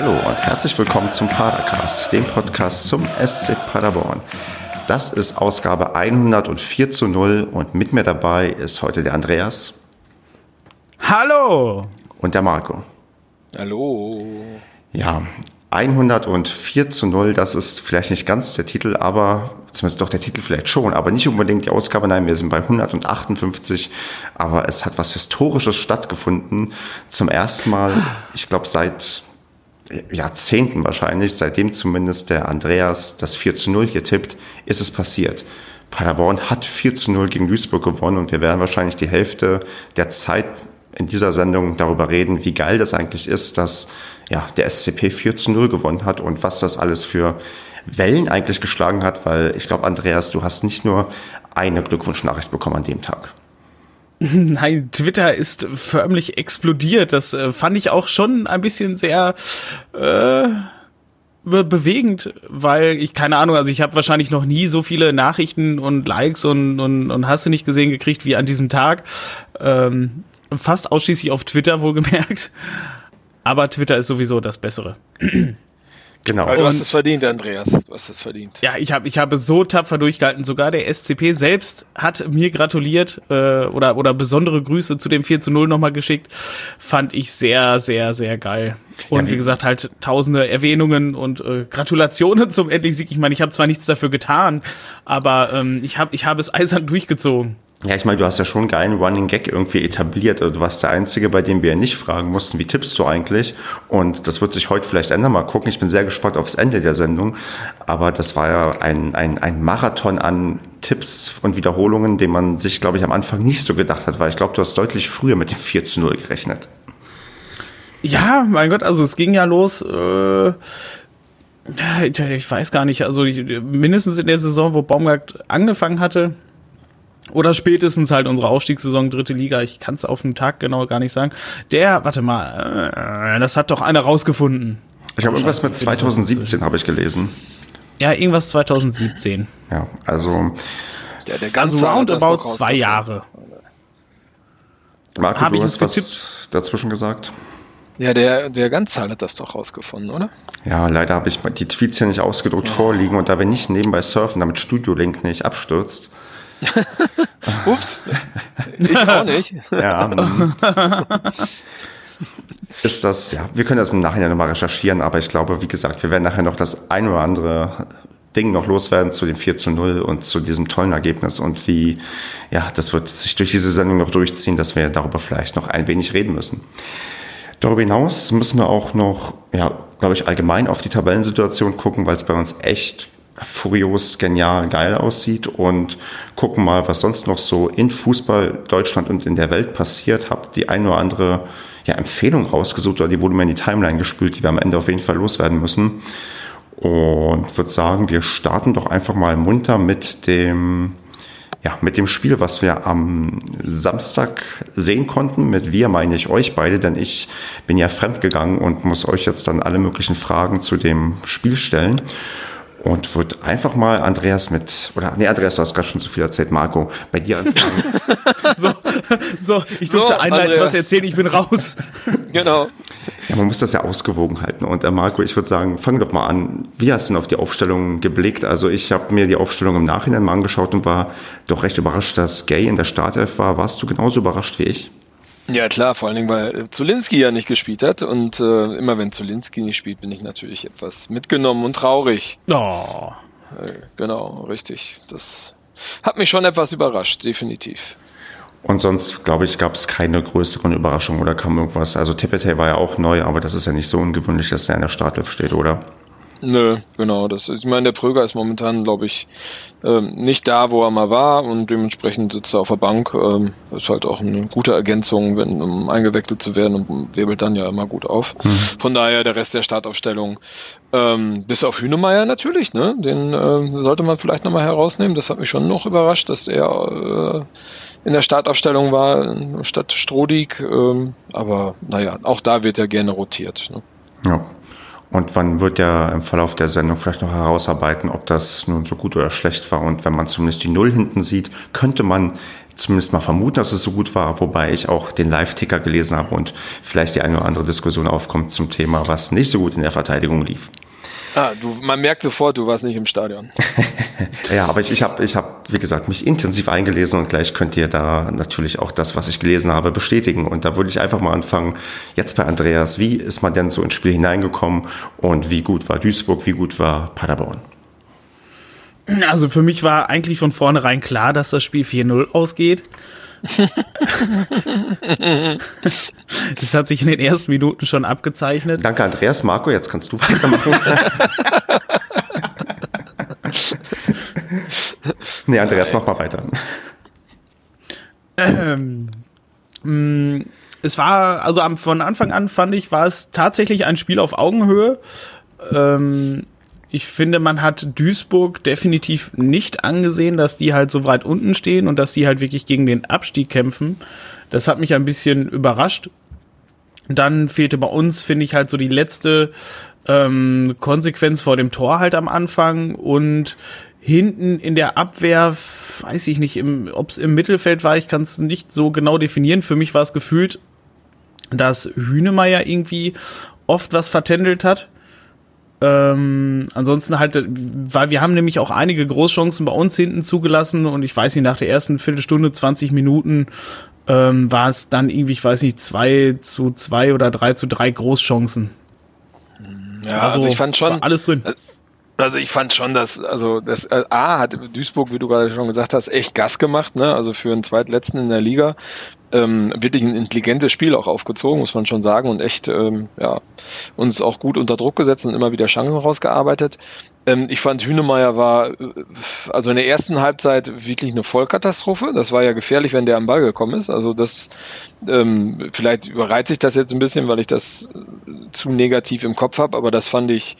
Hallo und herzlich willkommen zum Padercast, dem Podcast zum SC Paderborn. Das ist Ausgabe 104 zu 0 und mit mir dabei ist heute der Andreas. Hallo! Und der Marco. Hallo. Ja, 104 zu 0, das ist vielleicht nicht ganz der Titel, aber zumindest doch der Titel vielleicht schon, aber nicht unbedingt die Ausgabe. Nein, wir sind bei 158, aber es hat was Historisches stattgefunden. Zum ersten Mal, ich glaube, seit Jahrzehnten wahrscheinlich, seitdem zumindest der Andreas das 4 zu 0 hier tippt, ist es passiert. Paderborn hat 4 zu 0 gegen Duisburg gewonnen und wir werden wahrscheinlich die Hälfte der Zeit in dieser Sendung darüber reden, wie geil das eigentlich ist, dass ja, der SCP 4 zu 0 gewonnen hat und was das alles für Wellen eigentlich geschlagen hat, weil ich glaube, Andreas, du hast nicht nur eine Glückwunschnachricht bekommen an dem Tag. Nein, Twitter ist förmlich explodiert. Das äh, fand ich auch schon ein bisschen sehr äh, be bewegend, weil ich keine Ahnung, also ich habe wahrscheinlich noch nie so viele Nachrichten und Likes und, und, und hast du nicht gesehen gekriegt wie an diesem Tag. Ähm, fast ausschließlich auf Twitter wohlgemerkt. Aber Twitter ist sowieso das Bessere. Genau. Weil du hast es verdient, Andreas. Du hast es verdient. Ja, ich habe ich habe so tapfer durchgehalten. Sogar der SCP selbst hat mir gratuliert äh, oder, oder besondere Grüße zu dem 4 zu 0 nochmal geschickt. Fand ich sehr, sehr, sehr geil. Und ja, wie gesagt, halt tausende Erwähnungen und äh, Gratulationen zum Endlich-Sieg. Ich meine, ich habe zwar nichts dafür getan, aber ähm, ich habe ich hab es eisern durchgezogen. Ja, ich meine, du hast ja schon einen geilen Running Gag irgendwie etabliert. Also du warst der Einzige, bei dem wir nicht fragen mussten, wie tippst du eigentlich? Und das wird sich heute vielleicht ändern. Mal gucken. Ich bin sehr gespannt aufs Ende der Sendung. Aber das war ja ein, ein, ein Marathon an Tipps und Wiederholungen, den man sich, glaube ich, am Anfang nicht so gedacht hat, weil ich glaube, du hast deutlich früher mit dem 4 zu 0 gerechnet. Ja, mein Gott, also es ging ja los. Äh ich weiß gar nicht, also ich, mindestens in der Saison, wo Baumgart angefangen hatte, oder spätestens halt unsere Aufstiegssaison dritte Liga. Ich kann es auf den Tag genau gar nicht sagen. Der, warte mal, äh, das hat doch einer rausgefunden. Ich habe irgendwas mit 2017 habe ich gelesen. Ja, irgendwas 2017. Ja, also. Ja, der ganze also roundabout zwei Jahre. Marco, hab du hast was dazwischen gesagt? Ja, der, der Ganzzahl hat das doch rausgefunden, oder? Ja, leider habe ich die Tweets hier nicht ausgedruckt ja. vorliegen und da wir nicht nebenbei surfen, damit Studio Link nicht abstürzt, Ups. Ich auch nicht. ja. Ähm, ist das, ja, wir können das im Nachhinein nochmal recherchieren, aber ich glaube, wie gesagt, wir werden nachher noch das ein oder andere Ding noch loswerden zu dem 4 zu 0 und zu diesem tollen Ergebnis und wie, ja, das wird sich durch diese Sendung noch durchziehen, dass wir darüber vielleicht noch ein wenig reden müssen. Darüber hinaus müssen wir auch noch, ja, glaube ich, allgemein auf die Tabellensituation gucken, weil es bei uns echt furios, genial, geil aussieht und gucken mal, was sonst noch so in Fußball Deutschland und in der Welt passiert. Hab die ein oder andere ja, Empfehlung rausgesucht oder die wurde mir in die Timeline gespült, die wir am Ende auf jeden Fall loswerden müssen. Und würde sagen, wir starten doch einfach mal munter mit dem ja, mit dem Spiel, was wir am Samstag sehen konnten, mit wir meine ich euch beide, denn ich bin ja fremdgegangen und muss euch jetzt dann alle möglichen Fragen zu dem Spiel stellen und würde einfach mal Andreas mit, oder nee, Andreas, du hast gerade schon zu viel erzählt, Marco, bei dir anfangen. so, so, ich durfte so, einleiten, Andreas. was erzählen, ich bin raus. genau. Ja, man muss das ja ausgewogen halten. Und äh, Marco, ich würde sagen, fang doch mal an. Wie hast du denn auf die Aufstellung geblickt? Also ich habe mir die Aufstellung im Nachhinein mal angeschaut und war doch recht überrascht, dass Gay in der Startelf war. Warst du genauso überrascht wie ich? Ja klar, vor allen Dingen, weil Zulinski ja nicht gespielt hat und äh, immer wenn Zulinski nicht spielt, bin ich natürlich etwas mitgenommen und traurig. Oh. Äh, genau, richtig. Das hat mich schon etwas überrascht, definitiv. Und sonst, glaube ich, gab es keine größeren Überraschungen oder kam irgendwas. Also Tippetay war ja auch neu, aber das ist ja nicht so ungewöhnlich, dass er in der Startelf steht, oder? Nö, genau. Das, ich meine, der Pröger ist momentan, glaube ich, ähm, nicht da, wo er mal war und dementsprechend sitzt er auf der Bank. Ähm, ist halt auch eine gute Ergänzung, wenn, um eingewechselt zu werden und wirbelt dann ja immer gut auf. Mhm. Von daher der Rest der Startaufstellung, ähm, bis auf Hünemeyer natürlich, ne? Den äh, sollte man vielleicht nochmal herausnehmen. Das hat mich schon noch überrascht, dass er äh, in der Startaufstellung war statt Strodig. Ähm, aber naja, auch da wird er gerne rotiert. Ne? Ja. Und man wird ja im Verlauf der Sendung vielleicht noch herausarbeiten, ob das nun so gut oder schlecht war. Und wenn man zumindest die Null hinten sieht, könnte man zumindest mal vermuten, dass es so gut war, wobei ich auch den Live-Ticker gelesen habe und vielleicht die eine oder andere Diskussion aufkommt zum Thema, was nicht so gut in der Verteidigung lief. Ah, du, man merkt sofort, du warst nicht im Stadion. ja, aber ich, ich habe, ich hab, wie gesagt, mich intensiv eingelesen und gleich könnt ihr da natürlich auch das, was ich gelesen habe, bestätigen. Und da würde ich einfach mal anfangen, jetzt bei Andreas, wie ist man denn so ins Spiel hineingekommen und wie gut war Duisburg, wie gut war Paderborn? Also für mich war eigentlich von vornherein klar, dass das Spiel 4-0 ausgeht. das hat sich in den ersten Minuten schon abgezeichnet. Danke, Andreas. Marco, jetzt kannst du weitermachen. nee, Andreas, mach mal weiter. Ähm, mh, mm, es war, also von Anfang an fand ich, war es tatsächlich ein Spiel auf Augenhöhe. Ähm, ich finde, man hat Duisburg definitiv nicht angesehen, dass die halt so weit unten stehen und dass die halt wirklich gegen den Abstieg kämpfen. Das hat mich ein bisschen überrascht. Dann fehlte bei uns, finde ich, halt so die letzte ähm, Konsequenz vor dem Tor halt am Anfang und hinten in der Abwehr, weiß ich nicht, ob es im Mittelfeld war, ich kann es nicht so genau definieren. Für mich war es gefühlt, dass Hünemeyer irgendwie oft was vertändelt hat. Ähm, ansonsten halt, weil wir haben nämlich auch einige Großchancen bei uns hinten zugelassen und ich weiß nicht, nach der ersten Viertelstunde, 20 Minuten ähm, war es dann irgendwie, ich weiß nicht, zwei zu zwei oder drei zu drei Großchancen. Ja, also, also ich fand schon alles drin. Also ich fand schon, dass, also das äh, A hat Duisburg, wie du gerade schon gesagt hast, echt Gas gemacht, ne? Also für einen Zweitletzten in der Liga ähm, wirklich ein intelligentes Spiel auch aufgezogen, muss man schon sagen, und echt ähm, ja, uns auch gut unter Druck gesetzt und immer wieder Chancen rausgearbeitet. Ähm, ich fand Hünemeyer war äh, also in der ersten Halbzeit wirklich eine Vollkatastrophe. Das war ja gefährlich, wenn der am Ball gekommen ist. Also das ähm, vielleicht überreizt sich das jetzt ein bisschen, weil ich das zu negativ im Kopf habe, aber das fand ich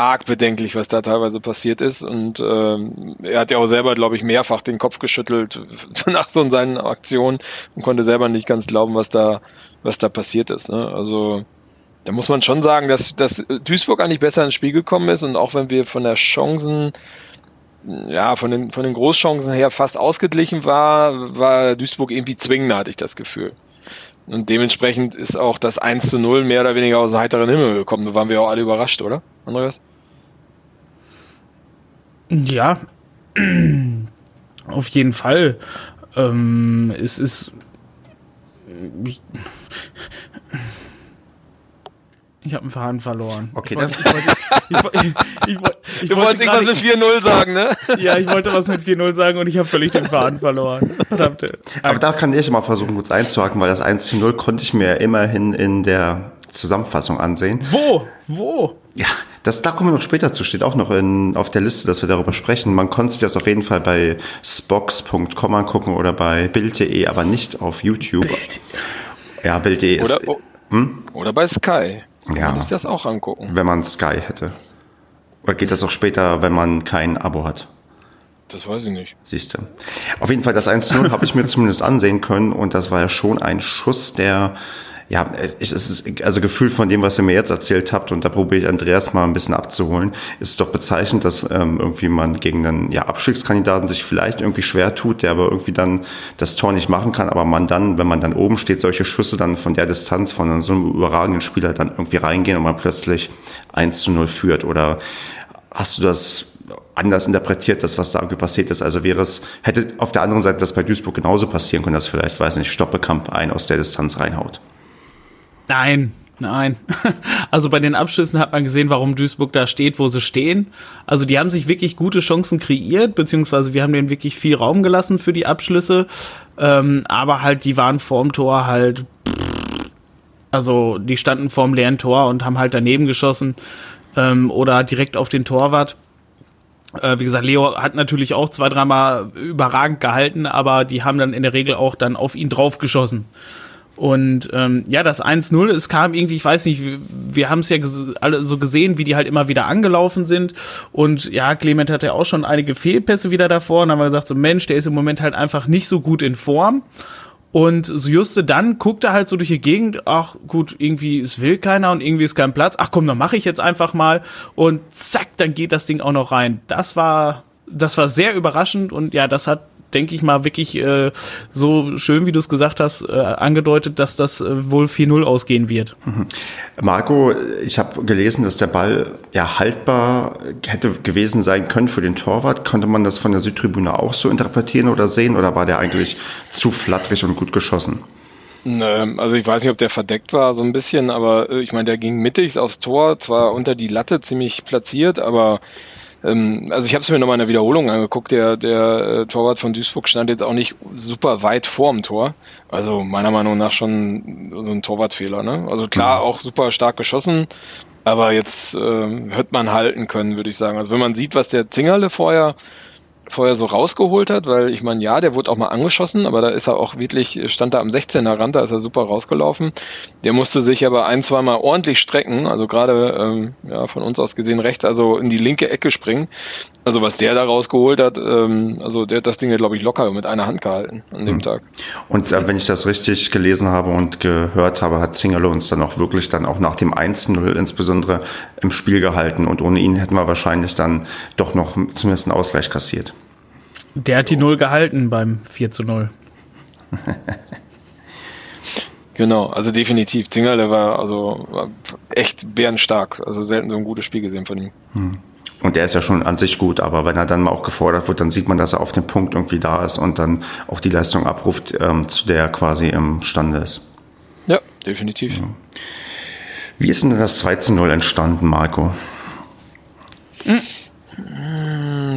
arg bedenklich, was da teilweise passiert ist. Und ähm, er hat ja auch selber, glaube ich, mehrfach den Kopf geschüttelt nach so seinen Aktionen und konnte selber nicht ganz glauben, was da, was da passiert ist. Ne? Also da muss man schon sagen, dass, dass Duisburg eigentlich besser ins Spiel gekommen ist und auch wenn wir von der Chancen ja, von den, von den Großchancen her fast ausgeglichen war, war Duisburg irgendwie zwingender, hatte ich das Gefühl. Und dementsprechend ist auch das 1 zu 0 mehr oder weniger aus dem heiteren Himmel gekommen. Da waren wir auch alle überrascht, oder, Andreas? Ja, auf jeden Fall. Ähm, es ist. Ich habe einen Faden verloren. Okay, ich wollte, ich wollte, ich wollte, ich wollte, ich Du wolltest irgendwas mit 4-0 sagen, ne? Ja, ich wollte was mit 4-0 sagen und ich habe völlig den Faden verloren. Verdammte. Aber da kann ich mal versuchen, kurz einzuhaken, weil das 1-0 konnte ich mir immerhin in der Zusammenfassung ansehen. Wo? Wo? Ja, das, da kommen wir noch später zu, steht auch noch in, auf der Liste, dass wir darüber sprechen. Man konnte sich das auf jeden Fall bei spox.com angucken oder bei bild.de, aber nicht auf YouTube. Bild. Ja, bild.de ist. Oder, hm? oder bei Sky. Kann ja. man sich das auch angucken. Wenn man Sky hätte. Oder geht das auch später, wenn man kein Abo hat? Das weiß ich nicht. Siehst du. Auf jeden Fall, das 1-0 habe ich mir zumindest ansehen können und das war ja schon ein Schuss, der ja, es ist also Gefühl von dem, was ihr mir jetzt erzählt habt, und da probiere ich Andreas mal ein bisschen abzuholen, ist doch bezeichnend, dass ähm, irgendwie man gegen einen ja, Abstiegskandidaten sich vielleicht irgendwie schwer tut, der aber irgendwie dann das Tor nicht machen kann, aber man dann, wenn man dann oben steht, solche Schüsse dann von der Distanz von so einem überragenden Spieler dann irgendwie reingehen und man plötzlich 1 zu 0 führt. Oder hast du das anders interpretiert, das, was da irgendwie passiert ist. Also wäre es, hätte auf der anderen Seite das bei Duisburg genauso passieren können, dass vielleicht, weiß nicht, Stoppekamp einen aus der Distanz reinhaut. Nein, nein. Also bei den Abschlüssen hat man gesehen, warum Duisburg da steht, wo sie stehen. Also die haben sich wirklich gute Chancen kreiert, beziehungsweise wir haben denen wirklich viel Raum gelassen für die Abschlüsse. Ähm, aber halt, die waren vorm Tor halt. Also die standen vorm leeren Tor und haben halt daneben geschossen ähm, oder direkt auf den Torwart. Äh, wie gesagt, Leo hat natürlich auch zwei, dreimal überragend gehalten, aber die haben dann in der Regel auch dann auf ihn drauf geschossen. Und ähm, ja, das 1-0, es kam irgendwie, ich weiß nicht, wir, wir haben es ja alle so gesehen, wie die halt immer wieder angelaufen sind. Und ja, Clement hatte ja auch schon einige Fehlpässe wieder davor. Und haben wir gesagt, so Mensch, der ist im Moment halt einfach nicht so gut in Form. Und so juste dann guckt er halt so durch die Gegend, ach gut, irgendwie es will keiner und irgendwie ist kein Platz. Ach komm, dann mache ich jetzt einfach mal und zack, dann geht das Ding auch noch rein. Das war das war sehr überraschend und ja, das hat denke ich mal, wirklich äh, so schön, wie du es gesagt hast, äh, angedeutet, dass das äh, wohl 4-0 ausgehen wird. Mhm. Marco, ich habe gelesen, dass der Ball ja haltbar hätte gewesen sein können für den Torwart. Konnte man das von der Südtribüne auch so interpretieren oder sehen oder war der eigentlich zu flatterig und gut geschossen? Also ich weiß nicht, ob der verdeckt war, so ein bisschen, aber äh, ich meine, der ging mittig aufs Tor, zwar unter die Latte ziemlich platziert, aber ähm, also ich habe es mir nochmal in der Wiederholung angeguckt. Der, der äh, Torwart von Duisburg stand jetzt auch nicht super weit vorm Tor. Also meiner Meinung nach schon so ein Torwartfehler. Ne? Also klar, mhm. auch super stark geschossen, aber jetzt äh, hätte man halten können, würde ich sagen. Also wenn man sieht, was der Zingerle vorher vorher so rausgeholt hat, weil ich meine, ja, der wurde auch mal angeschossen, aber da ist er auch wirklich, stand da am 16er Rand, da ist er super rausgelaufen. Der musste sich aber ein, zwei Mal ordentlich strecken, also gerade ähm, ja, von uns aus gesehen rechts, also in die linke Ecke springen. Also was der da rausgeholt hat, ähm, also der hat das Ding ja, glaube ich, locker mit einer Hand gehalten an dem mhm. Tag. Und äh, wenn ich das richtig gelesen habe und gehört habe, hat Zingerle uns dann auch wirklich dann auch nach dem 1-0 insbesondere im Spiel gehalten und ohne ihn hätten wir wahrscheinlich dann doch noch zumindest einen Ausgleich kassiert. Der hat die Null gehalten beim 4 zu 0. genau, also definitiv. Zinger, der war also war echt bärenstark. Also selten so ein gutes Spiel gesehen von ihm. Hm. Und der ist ja schon an sich gut, aber wenn er dann mal auch gefordert wird, dann sieht man, dass er auf dem Punkt irgendwie da ist und dann auch die Leistung abruft, ähm, zu der er quasi imstande ist. Ja, definitiv. Ja. Wie ist denn das 2 zu 0 entstanden, Marco? Hm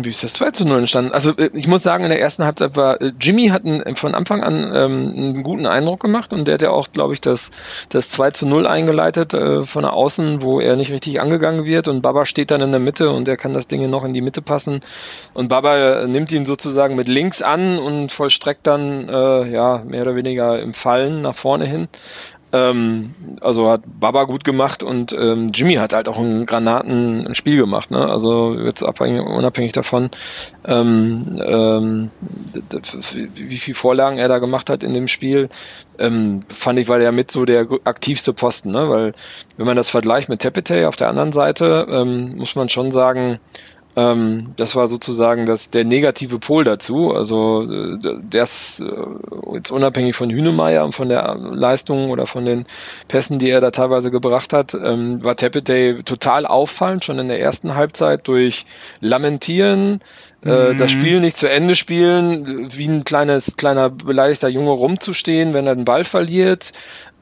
wie ist das 2 zu 0 entstanden? Also äh, ich muss sagen, in der ersten Halbzeit war äh, Jimmy hat einen, von Anfang an ähm, einen guten Eindruck gemacht und der hat ja auch, glaube ich, das, das 2 zu 0 eingeleitet äh, von der Außen, wo er nicht richtig angegangen wird und Baba steht dann in der Mitte und er kann das Ding noch in die Mitte passen und Baba äh, nimmt ihn sozusagen mit links an und vollstreckt dann äh, ja mehr oder weniger im Fallen nach vorne hin ähm, also hat Baba gut gemacht und ähm, Jimmy hat halt auch ein Granaten Spiel gemacht. Ne? Also jetzt abhängig, unabhängig davon, ähm, ähm, wie viel Vorlagen er da gemacht hat in dem Spiel, ähm, fand ich, war der mit so der aktivste Posten. Ne? Weil wenn man das vergleicht mit Tepete auf der anderen Seite, ähm, muss man schon sagen, ähm, das war sozusagen das, der negative Pol dazu. Also äh, ist äh, jetzt unabhängig von Hünemeyer und von der Leistung oder von den Pässen, die er da teilweise gebracht hat, ähm, war Tepete total auffallend, schon in der ersten Halbzeit durch Lamentieren, äh, mhm. das Spiel nicht zu Ende spielen, wie ein kleines, kleiner beleidigter Junge rumzustehen, wenn er den Ball verliert.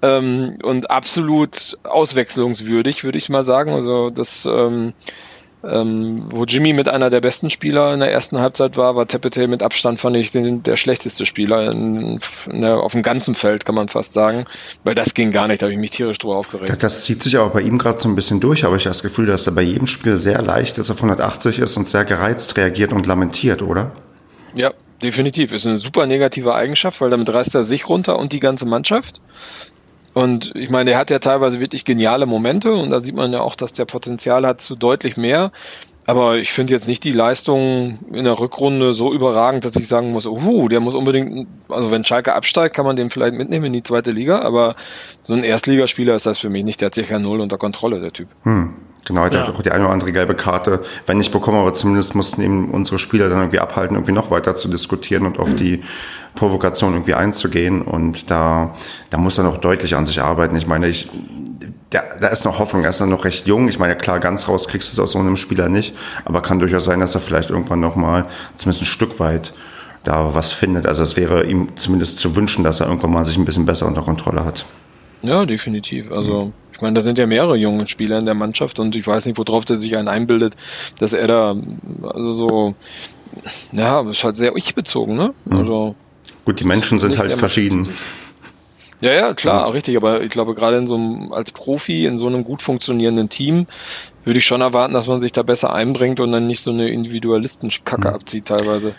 Ähm, und absolut auswechslungswürdig, würde ich mal sagen. Also das ähm, ähm, wo Jimmy mit einer der besten Spieler in der ersten Halbzeit war, war Tepete mit Abstand, fand ich, den, der schlechteste Spieler in, in der, auf dem ganzen Feld, kann man fast sagen. Weil das ging gar nicht, da habe ich mich tierisch drüber aufgeregt. Das, das zieht sich aber bei ihm gerade so ein bisschen durch, aber ich habe das Gefühl, dass er bei jedem Spiel sehr leicht ist, auf 180 ist und sehr gereizt reagiert und lamentiert, oder? Ja, definitiv. Ist eine super negative Eigenschaft, weil damit reißt er sich runter und die ganze Mannschaft. Und ich meine, er hat ja teilweise wirklich geniale Momente und da sieht man ja auch, dass der Potenzial hat zu deutlich mehr. Aber ich finde jetzt nicht die Leistung in der Rückrunde so überragend, dass ich sagen muss, uh, der muss unbedingt, also wenn Schalke absteigt, kann man den vielleicht mitnehmen in die zweite Liga, aber so ein Erstligaspieler ist das für mich nicht, der hat sicher null unter Kontrolle, der Typ. Hm. Genau, der ja. hat auch die eine oder andere gelbe Karte, wenn nicht bekommen, aber zumindest mussten eben unsere Spieler dann irgendwie abhalten, irgendwie noch weiter zu diskutieren und auf die Provokation irgendwie einzugehen. Und da, da muss er noch deutlich an sich arbeiten. Ich meine, ich, da, da ist noch Hoffnung, er ist noch recht jung. Ich meine, klar, ganz raus kriegst du es aus so einem Spieler nicht, aber kann durchaus sein, dass er vielleicht irgendwann nochmal zumindest ein Stück weit da was findet. Also es wäre ihm zumindest zu wünschen, dass er irgendwann mal sich ein bisschen besser unter Kontrolle hat. Ja, definitiv. Also ich meine, da sind ja mehrere junge Spieler in der Mannschaft und ich weiß nicht, worauf der sich einen einbildet, dass er da, also so, ja, ist halt sehr ich-bezogen, ne? Mhm. Also. Gut, die Menschen sind halt verschieden. Ja, ja, klar, richtig, aber ich glaube, gerade in so einem, als Profi, in so einem gut funktionierenden Team, würde ich schon erwarten, dass man sich da besser einbringt und dann nicht so eine Individualistenkacke mhm. abzieht teilweise.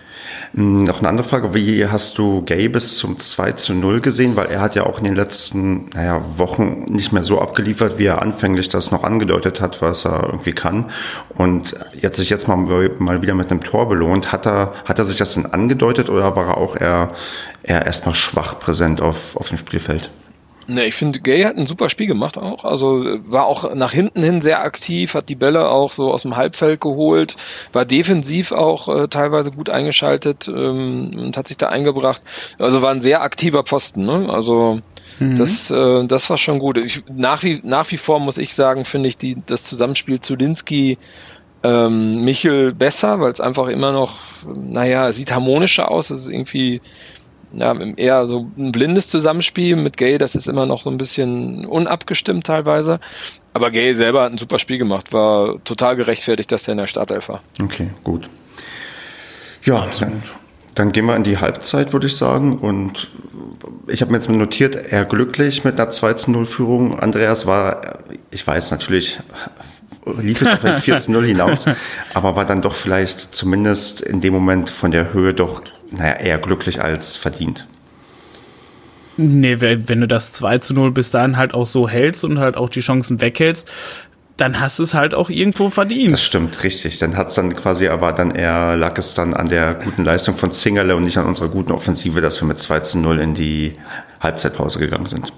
Hm, noch eine andere Frage, wie hast du Gay bis zum 2 zu 0 gesehen? Weil er hat ja auch in den letzten naja, Wochen nicht mehr so abgeliefert, wie er anfänglich das noch angedeutet hat, was er irgendwie kann. Und jetzt sich jetzt mal, mal wieder mit einem Tor belohnt. Hat er, hat er sich das denn angedeutet oder war er auch eher, eher erstmal schwach präsent auf, auf dem Spielfeld? Ne, ich finde, Gay hat ein super Spiel gemacht auch. Also war auch nach hinten hin sehr aktiv, hat die Bälle auch so aus dem Halbfeld geholt, war defensiv auch äh, teilweise gut eingeschaltet ähm, und hat sich da eingebracht. Also war ein sehr aktiver Posten. Ne? Also mhm. das, äh, das war schon gut. Ich, nach, wie, nach wie vor muss ich sagen, finde ich die, das Zusammenspiel Zulinski ähm, Michel besser, weil es einfach immer noch, naja, sieht harmonischer aus. Es ist irgendwie ja, eher so ein blindes Zusammenspiel mit Gay, das ist immer noch so ein bisschen unabgestimmt teilweise. Aber Gay selber hat ein super Spiel gemacht, war total gerechtfertigt, dass er in der Startelf war. Okay, gut. Ja, dann, dann, gehen wir in die Halbzeit, würde ich sagen. Und ich habe mir jetzt notiert, eher glücklich mit einer 2-0-Führung. Andreas war, ich weiß natürlich, lief es auf ein 14-0 hinaus, aber war dann doch vielleicht zumindest in dem Moment von der Höhe doch naja, eher glücklich als verdient. Nee, wenn du das 2 zu 0 bis dahin halt auch so hältst und halt auch die Chancen weghältst, dann hast du es halt auch irgendwo verdient. Das stimmt, richtig. Dann hat es dann quasi, aber dann eher lag es dann an der guten Leistung von Zingerle und nicht an unserer guten Offensive, dass wir mit 2 zu 0 in die Halbzeitpause gegangen sind.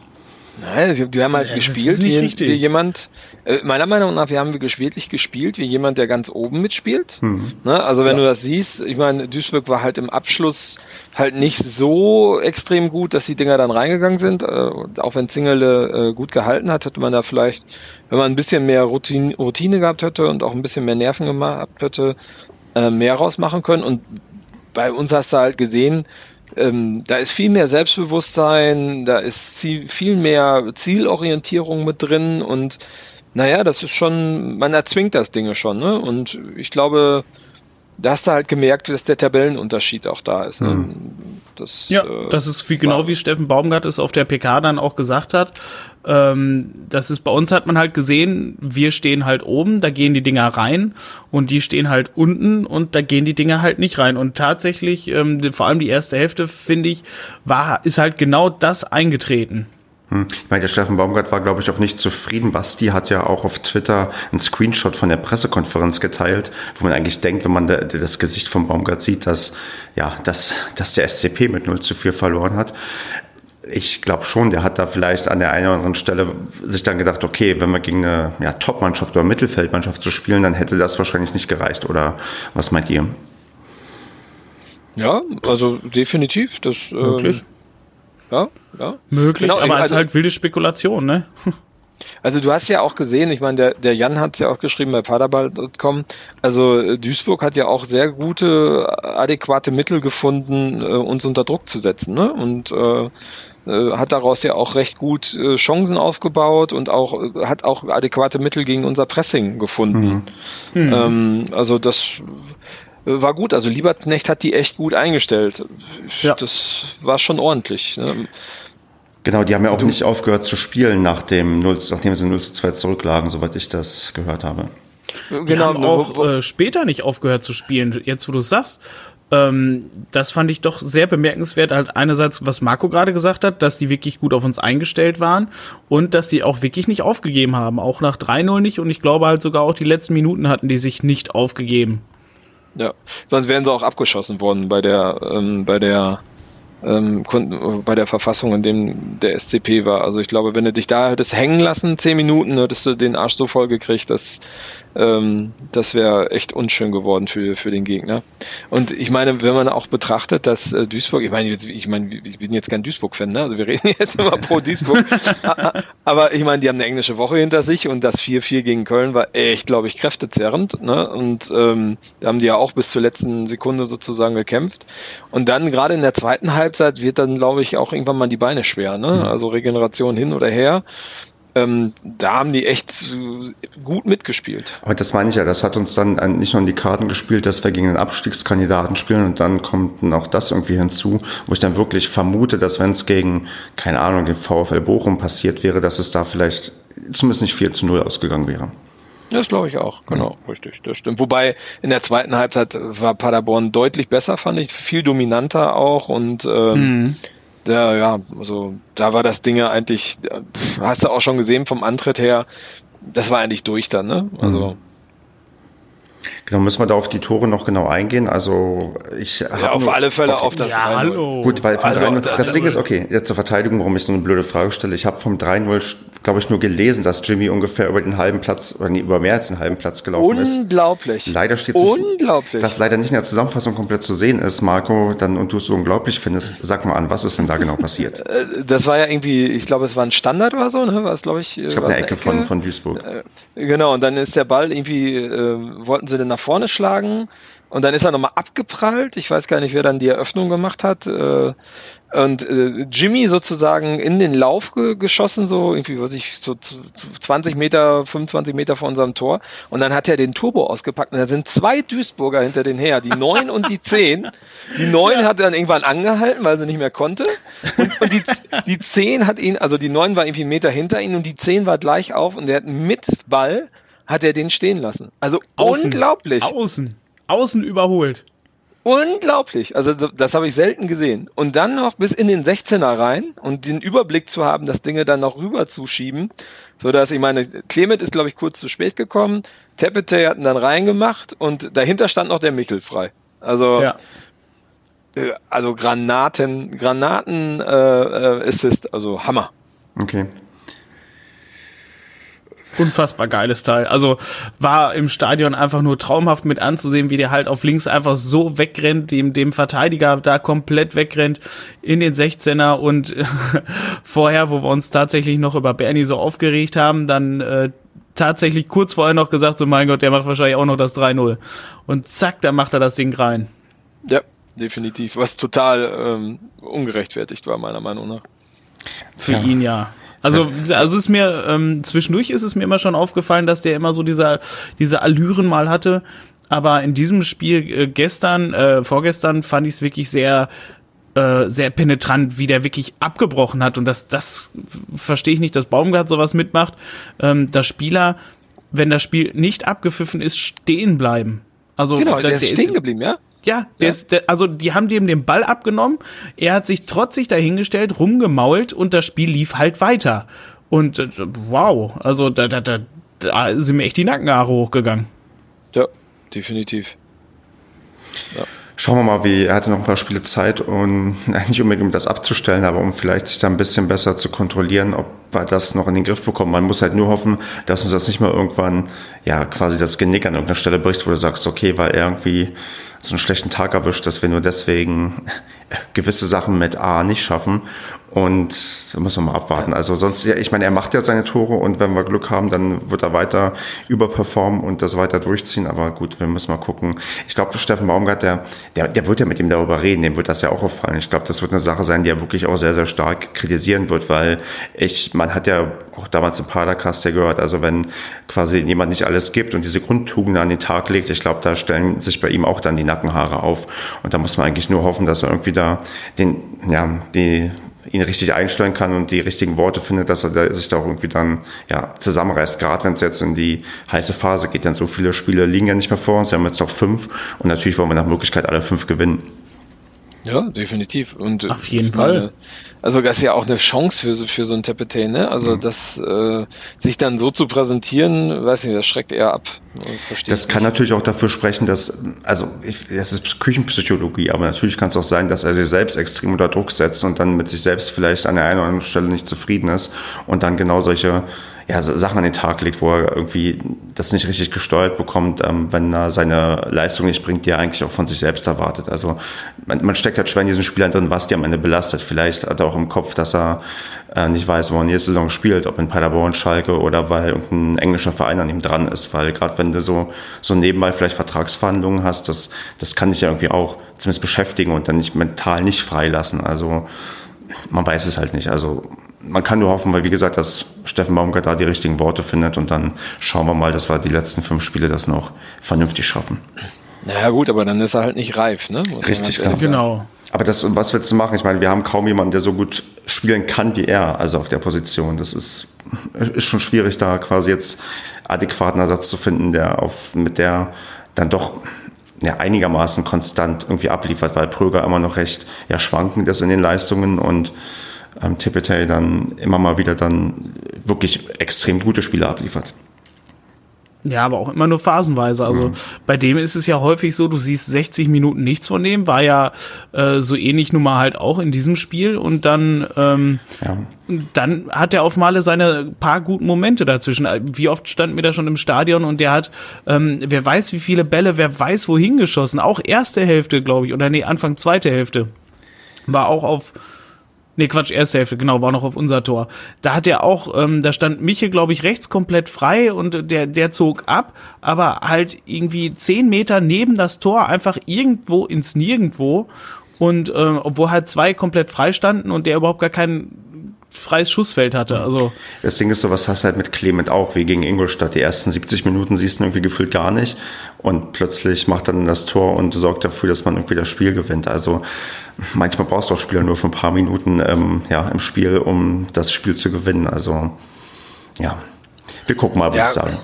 Nein, wir haben halt ja, gespielt wie, wie, jemand, äh, meiner Meinung nach, wir haben wirklich gespielt wie jemand, der ganz oben mitspielt. Mhm. Ne? Also wenn ja. du das siehst, ich meine, Duisburg war halt im Abschluss halt nicht so extrem gut, dass die Dinger dann reingegangen sind. Äh, auch wenn Zingerle äh, gut gehalten hat, hätte man da vielleicht, wenn man ein bisschen mehr Routine, Routine gehabt hätte und auch ein bisschen mehr Nerven gehabt hätte, äh, mehr rausmachen können. Und bei uns hast du halt gesehen, ähm, da ist viel mehr Selbstbewusstsein, da ist viel mehr Zielorientierung mit drin und naja, das ist schon, man erzwingt das Dinge schon, ne? Und ich glaube, da hast du halt gemerkt, dass der Tabellenunterschied auch da ist. Ne? Mhm. Das, ja, äh, das ist wie genau wie Steffen Baumgart es auf der PK dann auch gesagt hat. Ähm, das ist bei uns hat man halt gesehen, wir stehen halt oben, da gehen die Dinger rein und die stehen halt unten und da gehen die Dinger halt nicht rein. Und tatsächlich, ähm, vor allem die erste Hälfte, finde ich, war, ist halt genau das eingetreten. Hm. Ich meine, der Steffen Baumgart war, glaube ich, auch nicht zufrieden. Basti hat ja auch auf Twitter einen Screenshot von der Pressekonferenz geteilt, wo man eigentlich denkt, wenn man das Gesicht von Baumgart sieht, dass, ja, dass, dass der SCP mit 0 zu 4 verloren hat ich glaube schon, der hat da vielleicht an der einen oder anderen Stelle sich dann gedacht, okay, wenn wir gegen eine ja, Top-Mannschaft oder Mittelfeldmannschaft zu spielen, dann hätte das wahrscheinlich nicht gereicht. Oder was meint ihr? Ja, also definitiv. Das, Möglich. Ähm, ja, ja. Möglich, genau, aber es also, ist halt wilde Spekulation, ne? Also du hast ja auch gesehen, ich meine, der, der Jan hat es ja auch geschrieben bei paderball.com, also Duisburg hat ja auch sehr gute, adäquate Mittel gefunden, äh, uns unter Druck zu setzen. Ne? Und äh, äh, hat daraus ja auch recht gut äh, Chancen aufgebaut und auch äh, hat auch adäquate Mittel gegen unser Pressing gefunden. Mhm. Ähm, also das war gut. Also Lieberknecht hat die echt gut eingestellt. Ja. Das war schon ordentlich. Ne? Genau, die haben ja auch nicht aufgehört zu spielen, nach dem 0, nachdem sie 0 zu 2 zurücklagen, soweit ich das gehört habe. Genau, die haben auch äh, später nicht aufgehört zu spielen, jetzt wo du es sagst. Ähm, das fand ich doch sehr bemerkenswert. Halt einerseits, was Marco gerade gesagt hat, dass die wirklich gut auf uns eingestellt waren und dass die auch wirklich nicht aufgegeben haben. Auch nach 3-0 nicht und ich glaube halt sogar auch die letzten Minuten hatten die sich nicht aufgegeben. Ja, sonst wären sie auch abgeschossen worden bei der, ähm, bei der ähm, bei der Verfassung, in dem der SCP war. Also ich glaube, wenn du dich da hättest hängen lassen, zehn Minuten, hättest du den Arsch so voll gekriegt, dass ähm, das wäre echt unschön geworden für, für den Gegner. Und ich meine, wenn man auch betrachtet, dass äh, Duisburg, ich meine, ich meine, ich bin jetzt kein Duisburg-Fan, ne? also wir reden jetzt immer pro Duisburg, aber ich meine, die haben eine englische Woche hinter sich und das 4-4 gegen Köln war echt, glaube ich, kräftezerrend. Ne? Und ähm, da haben die ja auch bis zur letzten Sekunde sozusagen gekämpft. Und dann gerade in der zweiten Halbzeit wird dann, glaube ich, auch irgendwann mal die Beine schwer. Ne? Mhm. Also Regeneration hin oder her ähm, da haben die echt gut mitgespielt. Aber das meine ich ja, das hat uns dann nicht nur in die Karten gespielt, dass wir gegen den Abstiegskandidaten spielen und dann kommt noch das irgendwie hinzu, wo ich dann wirklich vermute, dass wenn es gegen, keine Ahnung, den VfL Bochum passiert wäre, dass es da vielleicht zumindest nicht 4 zu 0 ausgegangen wäre. Das glaube ich auch, genau, ja. richtig, das stimmt. Wobei in der zweiten Halbzeit war Paderborn deutlich besser, fand ich, viel dominanter auch und ähm, mhm da, ja, also da war das Ding ja eigentlich, hast du auch schon gesehen vom Antritt her, das war eigentlich durch dann, ne? Also. Mhm. Genau, müssen wir da auf die Tore noch genau eingehen? Also ich ja, auf nur, alle Fälle okay. auf das ja, hallo. Gut, weil vom also, 3 das, das Ding ist, okay, jetzt zur Verteidigung, warum ich so eine blöde Frage stelle. Ich habe vom 3-0, glaube ich, nur gelesen, dass Jimmy ungefähr über den halben Platz, oder nee, über mehr als den halben Platz gelaufen Unglaublich. ist. Unglaublich. Leider steht Unglaublich. das leider nicht in der Zusammenfassung komplett zu sehen ist, Marco, dann und du es so unglaublich findest. Sag mal an, was ist denn da genau passiert? Äh, das war ja irgendwie, ich glaube, es war ein Standard oder so, ne? War es, glaube ich. Ich glaube, eine, eine Ecke, Von, von Duisburg. Äh, genau, und dann ist der Ball irgendwie, äh, wollten sie den nach vorne schlagen und dann ist er nochmal abgeprallt. Ich weiß gar nicht, wer dann die Eröffnung gemacht hat. Äh, und äh, Jimmy sozusagen in den Lauf ge geschossen, so irgendwie, was ich, so 20 Meter, 25 Meter vor unserem Tor. Und dann hat er den Turbo ausgepackt. Und da sind zwei Duisburger hinter den her, die 9 und die 10. Die 9 ja. hat er dann irgendwann angehalten, weil sie nicht mehr konnte. Und, und die, die 10 hat ihn, also die 9 war irgendwie einen Meter hinter ihm und die 10 war gleich auf und er hat mit Ball hat er den stehen lassen. Also Außen. unglaublich. Außen. Außen überholt. Unglaublich. Also das habe ich selten gesehen. Und dann noch bis in den 16er rein und den Überblick zu haben, das Dinge dann noch rüber zu schieben, so dass ich meine, Clement ist glaube ich kurz zu spät gekommen, Tepete hatten dann reingemacht und dahinter stand noch der Michel frei. Also ja. Äh, also Granaten, Granaten äh, äh, Assist, also Hammer. Okay unfassbar geiles Teil. Also war im Stadion einfach nur traumhaft mit anzusehen, wie der halt auf links einfach so wegrennt, dem, dem Verteidiger da komplett wegrennt in den 16er und vorher, wo wir uns tatsächlich noch über Bernie so aufgeregt haben, dann äh, tatsächlich kurz vorher noch gesagt, so mein Gott, der macht wahrscheinlich auch noch das 3-0. Und zack, da macht er das Ding rein. Ja, definitiv. Was total ähm, ungerechtfertigt war, meiner Meinung nach. Für ja. ihn ja. Also, also ist mir, ähm, zwischendurch ist es mir immer schon aufgefallen, dass der immer so dieser, diese Allüren mal hatte. Aber in diesem Spiel äh, gestern, äh, vorgestern fand ich es wirklich sehr, äh, sehr penetrant, wie der wirklich abgebrochen hat. Und das, das verstehe ich nicht, dass Baumgart sowas mitmacht, ähm, dass Spieler, wenn das Spiel nicht abgepfiffen ist, stehen bleiben. Also, genau, der, der ist stehen geblieben, ja? Ja, der ja. Ist, der, also die haben dem den Ball abgenommen. Er hat sich trotzig dahingestellt, rumgemault und das Spiel lief halt weiter. Und äh, wow, also da, da, da, da sind mir echt die Nackenhaare hochgegangen. Ja, definitiv. Ja. Schauen wir mal, wie er hatte noch ein paar Spiele Zeit und nicht unbedingt um das abzustellen, aber um vielleicht sich da ein bisschen besser zu kontrollieren, ob wir das noch in den Griff bekommen. Man muss halt nur hoffen, dass uns das nicht mal irgendwann ja quasi das Genick an irgendeiner Stelle bricht, wo du sagst, okay, weil er irgendwie so einen schlechten Tag erwischt, dass wir nur deswegen gewisse Sachen mit A nicht schaffen. Und da muss man mal abwarten. Also sonst, ja, ich meine, er macht ja seine Tore und wenn wir Glück haben, dann wird er weiter überperformen und das weiter durchziehen. Aber gut, wir müssen mal gucken. Ich glaube, Steffen Baumgart, der, der, der wird ja mit ihm darüber reden, dem wird das ja auch auffallen. Ich glaube, das wird eine Sache sein, die er wirklich auch sehr, sehr stark kritisieren wird, weil ich, man hat ja auch damals im Padercast ja gehört, also wenn quasi jemand nicht alles gibt und diese Grundtugenden an den Tag legt, ich glaube, da stellen sich bei ihm auch dann die Nackenhaare auf. Und da muss man eigentlich nur hoffen, dass er irgendwie da den, ja, die, ihn richtig einstellen kann und die richtigen Worte findet, dass er sich da auch irgendwie dann ja, zusammenreißt. Gerade wenn es jetzt in die heiße Phase geht, denn so viele Spiele liegen ja nicht mehr vor uns. Wir haben jetzt noch fünf und natürlich wollen wir nach Möglichkeit alle fünf gewinnen. Ja, definitiv. Und auf jeden Fall. Also das ist ja auch eine Chance für, für so ein Tepete, ne? Also mhm. das äh, sich dann so zu präsentieren, weiß nicht, das schreckt eher ab. Verstehe das kann natürlich auch dafür sprechen, dass, also ich, das ist Küchenpsychologie, aber natürlich kann es auch sein, dass er sich selbst extrem unter Druck setzt und dann mit sich selbst vielleicht an der einen oder anderen Stelle nicht zufrieden ist und dann genau solche ja, Sachen an den Tag legt, wo er irgendwie das nicht richtig gesteuert bekommt, ähm, wenn er seine Leistung nicht bringt, die er eigentlich auch von sich selbst erwartet. Also man, man steckt halt schwer in diesen Spielern drin, was die am Ende belastet. Vielleicht hat er auch im Kopf, dass er äh, nicht weiß, wo er nächste Saison spielt, ob in Paderborn, Schalke oder weil irgendein englischer Verein an ihm dran ist. Weil gerade wenn du so, so nebenbei vielleicht Vertragsverhandlungen hast, das, das kann dich ja irgendwie auch zumindest beschäftigen und dann nicht mental nicht freilassen. Also man weiß es halt nicht. Also man kann nur hoffen, weil wie gesagt, dass Steffen Baumgart da die richtigen Worte findet und dann schauen wir mal, dass wir die letzten fünf Spiele das noch vernünftig schaffen. Naja gut, aber dann ist er halt nicht reif, ne? Muss Richtig, klar. Genau. Aber das, was willst du machen? Ich meine, wir haben kaum jemanden, der so gut spielen kann wie er, also auf der Position. Das ist, ist schon schwierig, da quasi jetzt adäquaten Ersatz zu finden, der auf, mit der dann doch ja, einigermaßen konstant irgendwie abliefert, weil Pröger immer noch recht ja, schwankend ist in den Leistungen und ähm, Tipetay dann immer mal wieder dann wirklich extrem gute Spiele abliefert. Ja, aber auch immer nur phasenweise. Also mhm. bei dem ist es ja häufig so, du siehst 60 Minuten nichts von dem, war ja äh, so ähnlich nun mal halt auch in diesem Spiel und dann, ähm, ja. dann hat er auf Male seine paar guten Momente dazwischen. Wie oft standen wir da schon im Stadion und der hat, ähm, wer weiß wie viele Bälle, wer weiß wohin geschossen. Auch erste Hälfte, glaube ich, oder nee, Anfang zweite Hälfte. War auch auf Nee, Quatsch, erste Hälfte, genau, war noch auf unser Tor. Da hat er auch, ähm, da stand Michel, glaube ich, rechts komplett frei und der, der zog ab, aber halt irgendwie zehn Meter neben das Tor, einfach irgendwo ins Nirgendwo. Und ähm, obwohl halt zwei komplett frei standen und der überhaupt gar keinen freies Schussfeld hatte. Also das Ding ist so, was hast du halt mit Clement auch, wie gegen Ingolstadt. Die ersten 70 Minuten siehst du irgendwie gefühlt gar nicht und plötzlich macht dann das Tor und sorgt dafür, dass man irgendwie das Spiel gewinnt. Also manchmal brauchst du auch Spieler nur für ein paar Minuten ähm, ja, im Spiel, um das Spiel zu gewinnen. Also ja, wir gucken mal, würde ja. ich sagen.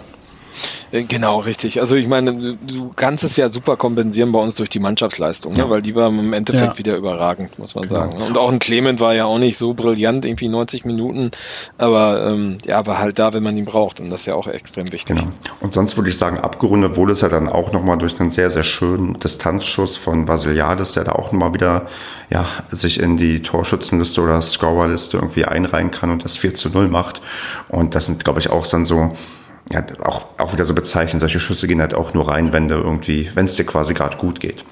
Äh, genau, richtig. Also ich meine, du kannst es ja super kompensieren bei uns durch die Mannschaftsleistung, ne? ja. ne? weil die war im Endeffekt ja. wieder überragend, muss man genau. sagen. Und auch ein Clement war ja auch nicht so brillant, irgendwie 90 Minuten, aber ähm, ja, war halt da, wenn man ihn braucht und das ist ja auch extrem wichtig. Genau. Und sonst würde ich sagen, abgerundet wurde es ja dann auch nochmal durch einen sehr, sehr schönen Distanzschuss von Vasiliades, der da auch nochmal wieder ja, sich in die Torschützenliste oder Scorerliste irgendwie einreihen kann und das 4 zu 0 macht. Und das sind, glaube ich, auch dann so ja, auch, auch wieder so bezeichnen, solche Schüsse gehen halt auch nur rein, wenn du irgendwie, wenn es dir quasi gerade gut geht.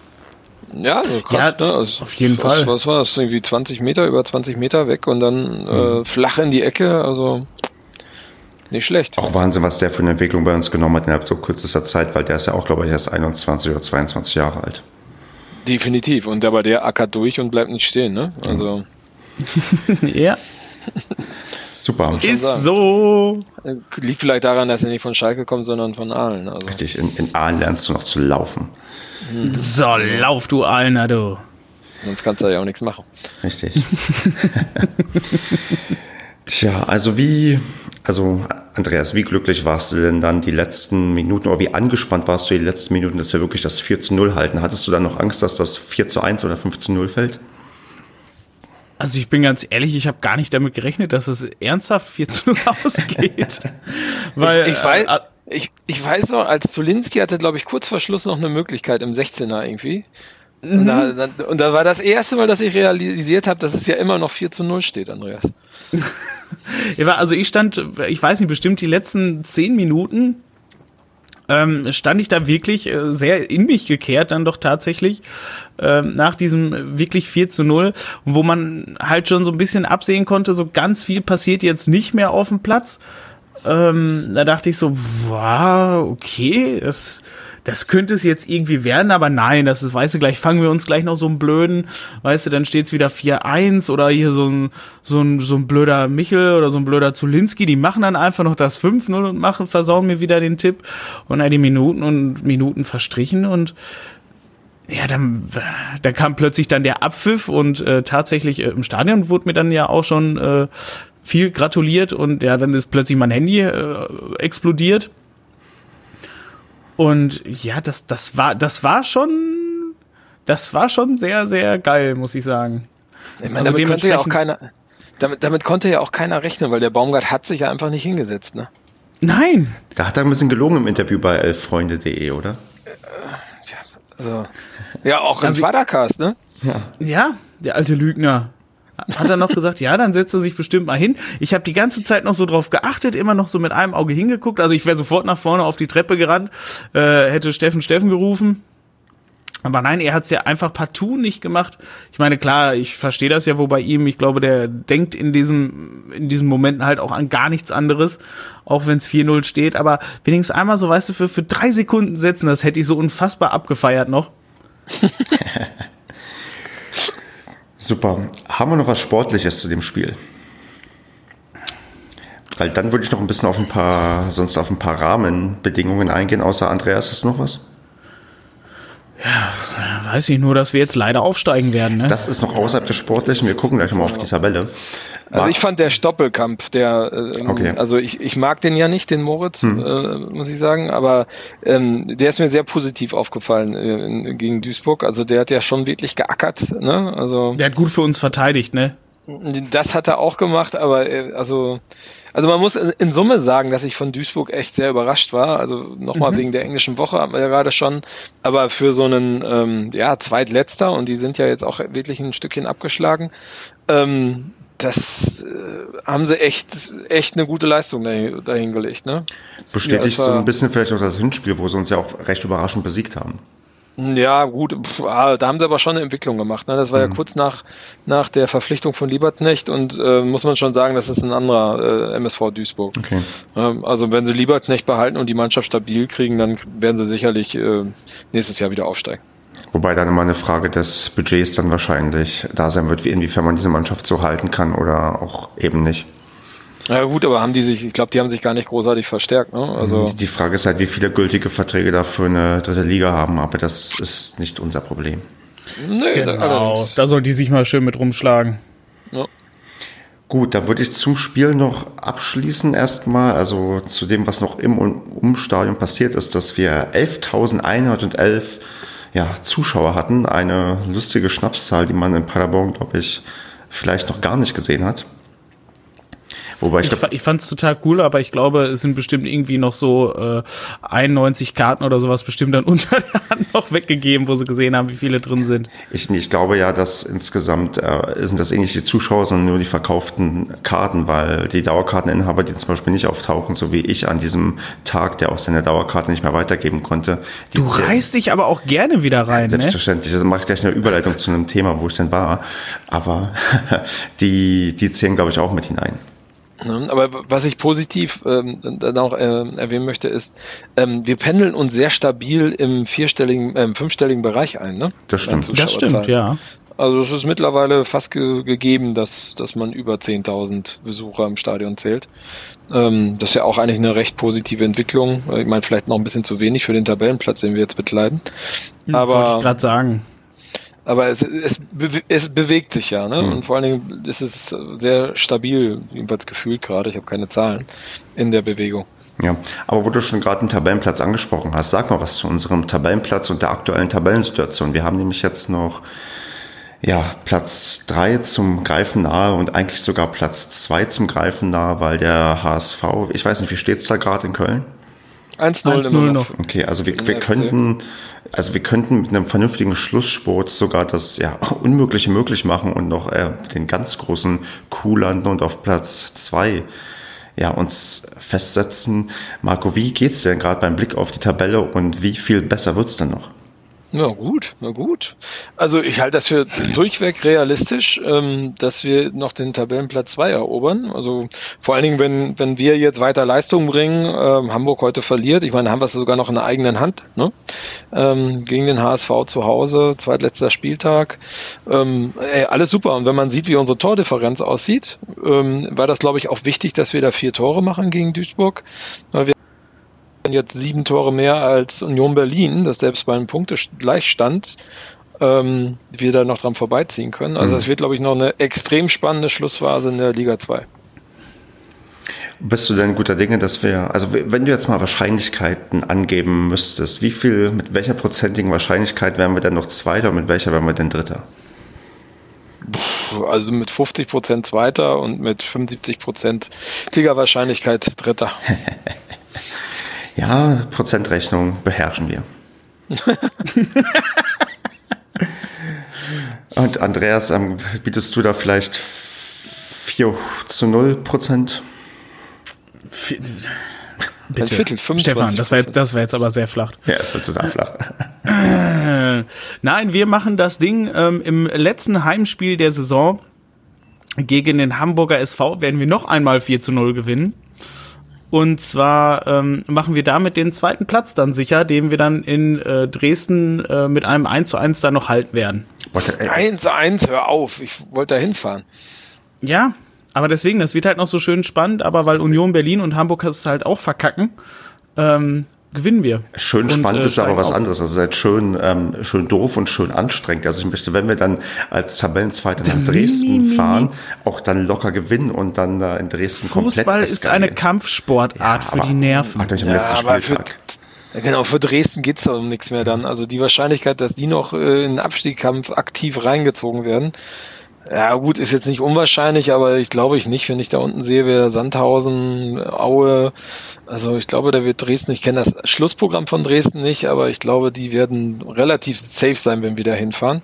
Ja, also krass, ja, ne? Also auf jeden was, Fall. Was war das? Irgendwie 20 Meter, über 20 Meter weg und dann äh, mhm. äh, flach in die Ecke, also nicht schlecht. Auch Wahnsinn, was der für eine Entwicklung bei uns genommen hat innerhalb so kürzester Zeit, weil der ist ja auch, glaube ich, erst 21 oder 22 Jahre alt. Definitiv. Und aber der ackert durch und bleibt nicht stehen, ne? Also. ja. Super. Ist so. Liegt vielleicht daran, dass er nicht von Schalke kommt, sondern von Aalen. Also. Richtig, in, in Aalen lernst du noch zu laufen. Hm. So, lauf du Aalener, du. Sonst kannst du ja auch nichts machen. Richtig. Tja, also wie, also Andreas, wie glücklich warst du denn dann die letzten Minuten oder wie angespannt warst du die letzten Minuten, dass wir wirklich das 4 zu 0 halten? Hattest du dann noch Angst, dass das 4 zu 1 oder 5 zu 0 fällt? Also ich bin ganz ehrlich, ich habe gar nicht damit gerechnet, dass es ernsthaft 4 zu 0 ausgeht. Weil, ich, weiß, äh, ich, ich weiß noch, als Zulinski hatte, glaube ich, kurz vor Schluss noch eine Möglichkeit im 16er irgendwie. Und, mhm. da, dann, und da war das erste Mal, dass ich realisiert habe, dass es ja immer noch 4 zu 0 steht, Andreas. also ich stand, ich weiß nicht, bestimmt die letzten 10 Minuten ähm, stand ich da wirklich äh, sehr in mich gekehrt, dann doch tatsächlich ähm, nach diesem wirklich 4 zu 0, wo man halt schon so ein bisschen absehen konnte, so ganz viel passiert jetzt nicht mehr auf dem Platz. Ähm, da dachte ich so, wow, okay, das das könnte es jetzt irgendwie werden, aber nein, das ist, weißt du, gleich fangen wir uns gleich noch so einen blöden, weißt du, dann steht's wieder 4-1 oder hier so ein, so ein, so ein blöder Michel oder so ein blöder Zulinski, die machen dann einfach noch das 5-0 und machen, versauen mir wieder den Tipp und dann die Minuten und Minuten verstrichen und ja, dann, dann kam plötzlich dann der Abpfiff und äh, tatsächlich äh, im Stadion wurde mir dann ja auch schon äh, viel gratuliert und ja, dann ist plötzlich mein Handy äh, explodiert und ja, das, das war, das war schon, das war schon sehr, sehr geil, muss ich sagen. Ich meine, also damit konnte ja auch keiner, damit, damit konnte ja auch keiner rechnen, weil der Baumgart hat sich ja einfach nicht hingesetzt, ne? Nein. Da hat er ein bisschen gelogen im Interview bei elffreunde.de, oder? Ja, also, ja, auch im also, Vatercast, ne? Ja. ja, der alte Lügner hat er noch gesagt, ja, dann setzt er sich bestimmt mal hin. Ich habe die ganze Zeit noch so drauf geachtet, immer noch so mit einem Auge hingeguckt. Also ich wäre sofort nach vorne auf die Treppe gerannt, äh, hätte Steffen Steffen gerufen. Aber nein, er hat es ja einfach partout nicht gemacht. Ich meine, klar, ich verstehe das ja wo bei ihm. Ich glaube, der denkt in diesem, in diesen Momenten halt auch an gar nichts anderes, auch wenn es 4-0 steht. Aber wenigstens einmal so, weißt du, für, für drei Sekunden setzen, das hätte ich so unfassbar abgefeiert noch. Super. Haben wir noch was Sportliches zu dem Spiel? Weil dann würde ich noch ein bisschen auf ein paar, sonst auf ein paar Rahmenbedingungen eingehen. Außer Andreas, hast du noch was? Ja, weiß ich nur, dass wir jetzt leider aufsteigen werden. Ne? Das ist noch außerhalb des Sportlichen. Wir gucken gleich mal auf die Tabelle. Also ich fand der Stoppelkampf, der, äh, okay. also ich, ich mag den ja nicht, den Moritz, hm. äh, muss ich sagen, aber ähm, der ist mir sehr positiv aufgefallen äh, in, gegen Duisburg. Also der hat ja schon wirklich geackert, ne? Also der hat gut für uns verteidigt, ne? Das hat er auch gemacht, aber äh, also, also man muss in Summe sagen, dass ich von Duisburg echt sehr überrascht war. Also nochmal mhm. wegen der englischen Woche haben wir ja gerade schon, aber für so einen ähm, ja Zweitletzter und die sind ja jetzt auch wirklich ein Stückchen abgeschlagen. Ähm, das äh, haben sie echt, echt eine gute Leistung dahin, dahingelegt. Ne? Bestätigt ja, so ein bisschen vielleicht auch das Hinspiel, wo sie uns ja auch recht überraschend besiegt haben. Ja, gut, pf, ah, da haben sie aber schon eine Entwicklung gemacht. Ne? Das war mhm. ja kurz nach, nach der Verpflichtung von Lieberknecht und äh, muss man schon sagen, das ist ein anderer äh, MSV Duisburg. Okay. Ähm, also wenn sie Lieberknecht behalten und die Mannschaft stabil kriegen, dann werden sie sicherlich äh, nächstes Jahr wieder aufsteigen. Wobei dann immer eine Frage des Budgets dann wahrscheinlich da sein wird, wie inwiefern man diese Mannschaft so halten kann oder auch eben nicht. Ja gut, aber haben die sich, ich glaube, die haben sich gar nicht großartig verstärkt. Ne? Also die Frage ist halt, wie viele gültige Verträge da für eine dritte Liga haben, aber das ist nicht unser Problem. Nee, genau, da sollen die sich mal schön mit rumschlagen. Ja. Gut, dann würde ich zum Spiel noch abschließen erstmal, also zu dem, was noch im Umstadion passiert ist, dass wir 11.111 ja, Zuschauer hatten. Eine lustige Schnapszahl, die man in Paderborn, glaube ich, vielleicht noch gar nicht gesehen hat. Wobei ich, ich, ich fand es total cool, aber ich glaube, es sind bestimmt irgendwie noch so äh, 91 Karten oder sowas bestimmt dann unter der Hand noch weggegeben, wo sie gesehen haben, wie viele drin sind. Ich, ich glaube ja, dass insgesamt äh, sind das ähnlich die Zuschauer, sondern nur die verkauften Karten, weil die Dauerkarteninhaber, die zum Beispiel nicht auftauchen, so wie ich an diesem Tag, der auch seine Dauerkarte nicht mehr weitergeben konnte. du reißt dich aber auch gerne wieder rein. Ne? Selbstverständlich. Ne? Also mache ich gleich eine Überleitung zu einem Thema, wo ich denn war. Aber die, die zählen, glaube ich, auch mit hinein. Ne? Aber was ich positiv ähm, dann auch äh, erwähnen möchte, ist, ähm, wir pendeln uns sehr stabil im vierstelligen, äh, fünfstelligen Bereich ein. Ne? Das stimmt. Das stimmt, ja. Also es ist mittlerweile fast ge gegeben, dass, dass man über 10.000 Besucher im Stadion zählt. Ähm, das ist ja auch eigentlich eine recht positive Entwicklung. Ich meine, vielleicht noch ein bisschen zu wenig für den Tabellenplatz, den wir jetzt bekleiden. Hm, Aber Wollte ich gerade sagen. Aber es, es, es bewegt sich ja, ne? Mhm. Und vor allen Dingen ist es sehr stabil, jedenfalls gefühlt gerade, ich habe keine Zahlen, in der Bewegung. Ja, aber wo du schon gerade den Tabellenplatz angesprochen hast, sag mal was zu unserem Tabellenplatz und der aktuellen Tabellensituation. Wir haben nämlich jetzt noch ja, Platz drei zum Greifen nahe und eigentlich sogar Platz zwei zum Greifen nahe, weil der HSV, ich weiß nicht, wie steht es da gerade in Köln? 1-0 noch. Okay, also wir, wir könnten, also wir könnten mit einem vernünftigen Schlusssport sogar das ja Unmögliche möglich machen und noch äh, den ganz großen Coup landen und auf Platz zwei ja, uns festsetzen. Marco, wie geht's denn gerade beim Blick auf die Tabelle und wie viel besser wird's denn noch? Na gut, na gut. Also ich halte das für durchweg realistisch, ähm, dass wir noch den Tabellenplatz 2 erobern. Also vor allen Dingen, wenn, wenn wir jetzt weiter Leistung bringen, ähm, Hamburg heute verliert, ich meine, haben wir es sogar noch in der eigenen Hand, ne? Ähm, gegen den HSV zu Hause, zweitletzter Spieltag. Ähm, ey, alles super. Und wenn man sieht, wie unsere Tordifferenz aussieht, ähm, war das, glaube ich, auch wichtig, dass wir da vier Tore machen gegen Duisburg. Weil wir jetzt sieben Tore mehr als Union Berlin, das selbst bei einem Punktegleichstand ähm, wir da noch dran vorbeiziehen können. Also es mhm. wird, glaube ich, noch eine extrem spannende Schlussphase in der Liga 2. Bist du denn guter Dinge, dass wir, also wenn du jetzt mal Wahrscheinlichkeiten angeben müsstest, wie viel, mit welcher prozentigen Wahrscheinlichkeit wären wir denn noch Zweiter und mit welcher wären wir denn Dritter? Also mit 50 Prozent Zweiter und mit 75 Prozent Wahrscheinlichkeit Dritter. Ja, Prozentrechnung beherrschen wir. Und Andreas, ähm, bietest du da vielleicht 4 zu 0 Prozent? Bitte, Bitte Stefan, das war, jetzt, das war jetzt aber sehr flach. Ja, es wird total flach. Nein, wir machen das Ding ähm, im letzten Heimspiel der Saison gegen den Hamburger SV werden wir noch einmal 4 zu 0 gewinnen. Und zwar ähm, machen wir damit den zweiten Platz dann sicher, den wir dann in äh, Dresden äh, mit einem 1 zu 1 dann noch halten werden. 1 zu 1, hör auf, ich wollte da hinfahren. Ja, aber deswegen, das wird halt noch so schön spannend, aber weil Union Berlin und Hamburg es halt auch verkacken, ähm, gewinnen wir. Schön und, spannend äh, ist aber was auf. anderes. Also seid schön, ähm, schön doof und schön anstrengend. Also ich möchte, wenn wir dann als Tabellenzweiter nach Dresden mi, mi, fahren, auch dann locker gewinnen und dann äh, in Dresden Fußball komplett Fußball ist eine Kampfsportart ja, für die Nerven. Macht euch am ja, letzten Spieltag. Für, genau, für Dresden geht's es um nichts mehr dann. Also die Wahrscheinlichkeit, dass die noch äh, in den Abstiegskampf aktiv reingezogen werden, Ja, gut, ist jetzt nicht unwahrscheinlich, aber ich glaube ich nicht, wenn ich da unten sehe, wer Sandhausen, Aue, also ich glaube, da wird Dresden, ich kenne das Schlussprogramm von Dresden nicht, aber ich glaube, die werden relativ safe sein, wenn wir da hinfahren.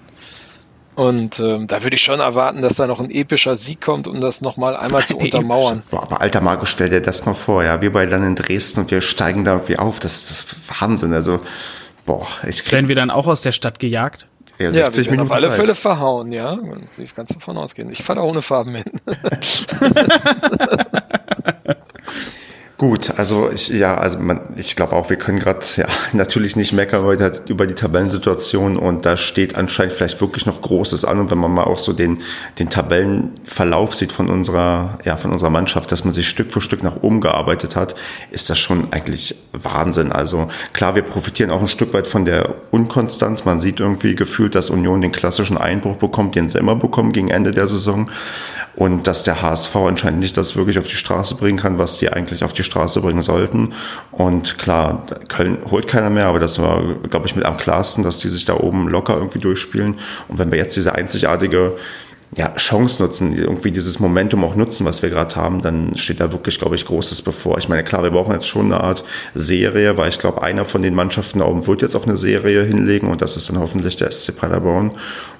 Und ähm, da würde ich schon erwarten, dass da noch ein epischer Sieg kommt, um das nochmal einmal zu untermauern. Boah, aber alter Marco, stell dir das mal vor, ja, wir beide dann in Dresden und wir steigen da irgendwie auf, das, das ist Wahnsinn, also boah, ich krieg... Werden wir dann auch aus der Stadt gejagt? Ja, 60 ja, Minuten auf alle Zeit. Fälle verhauen, ja. Ich kann davon ausgehen. Ich fahre da ohne Farben hin. Gut, also ich, ja, also man, ich glaube auch, wir können gerade ja natürlich nicht meckern heute über die Tabellensituation und da steht anscheinend vielleicht wirklich noch Großes an und wenn man mal auch so den, den Tabellenverlauf sieht von unserer, ja, von unserer Mannschaft, dass man sich Stück für Stück nach oben gearbeitet hat, ist das schon eigentlich Wahnsinn. Also klar, wir profitieren auch ein Stück weit von der Unkonstanz. Man sieht irgendwie gefühlt, dass Union den klassischen Einbruch bekommt, den sie immer bekommen gegen Ende der Saison und dass der HSV anscheinend nicht das wirklich auf die Straße bringen kann, was die eigentlich auf die Straße bringen sollten. Und klar, Köln holt keiner mehr, aber das war, glaube ich, mit am klarsten, dass die sich da oben locker irgendwie durchspielen. Und wenn wir jetzt diese einzigartige ja, Chance nutzen, irgendwie dieses Momentum auch nutzen, was wir gerade haben, dann steht da wirklich, glaube ich, Großes bevor. Ich meine, klar, wir brauchen jetzt schon eine Art Serie, weil ich glaube, einer von den Mannschaften da oben wird jetzt auch eine Serie hinlegen und das ist dann hoffentlich der SC Paderborn.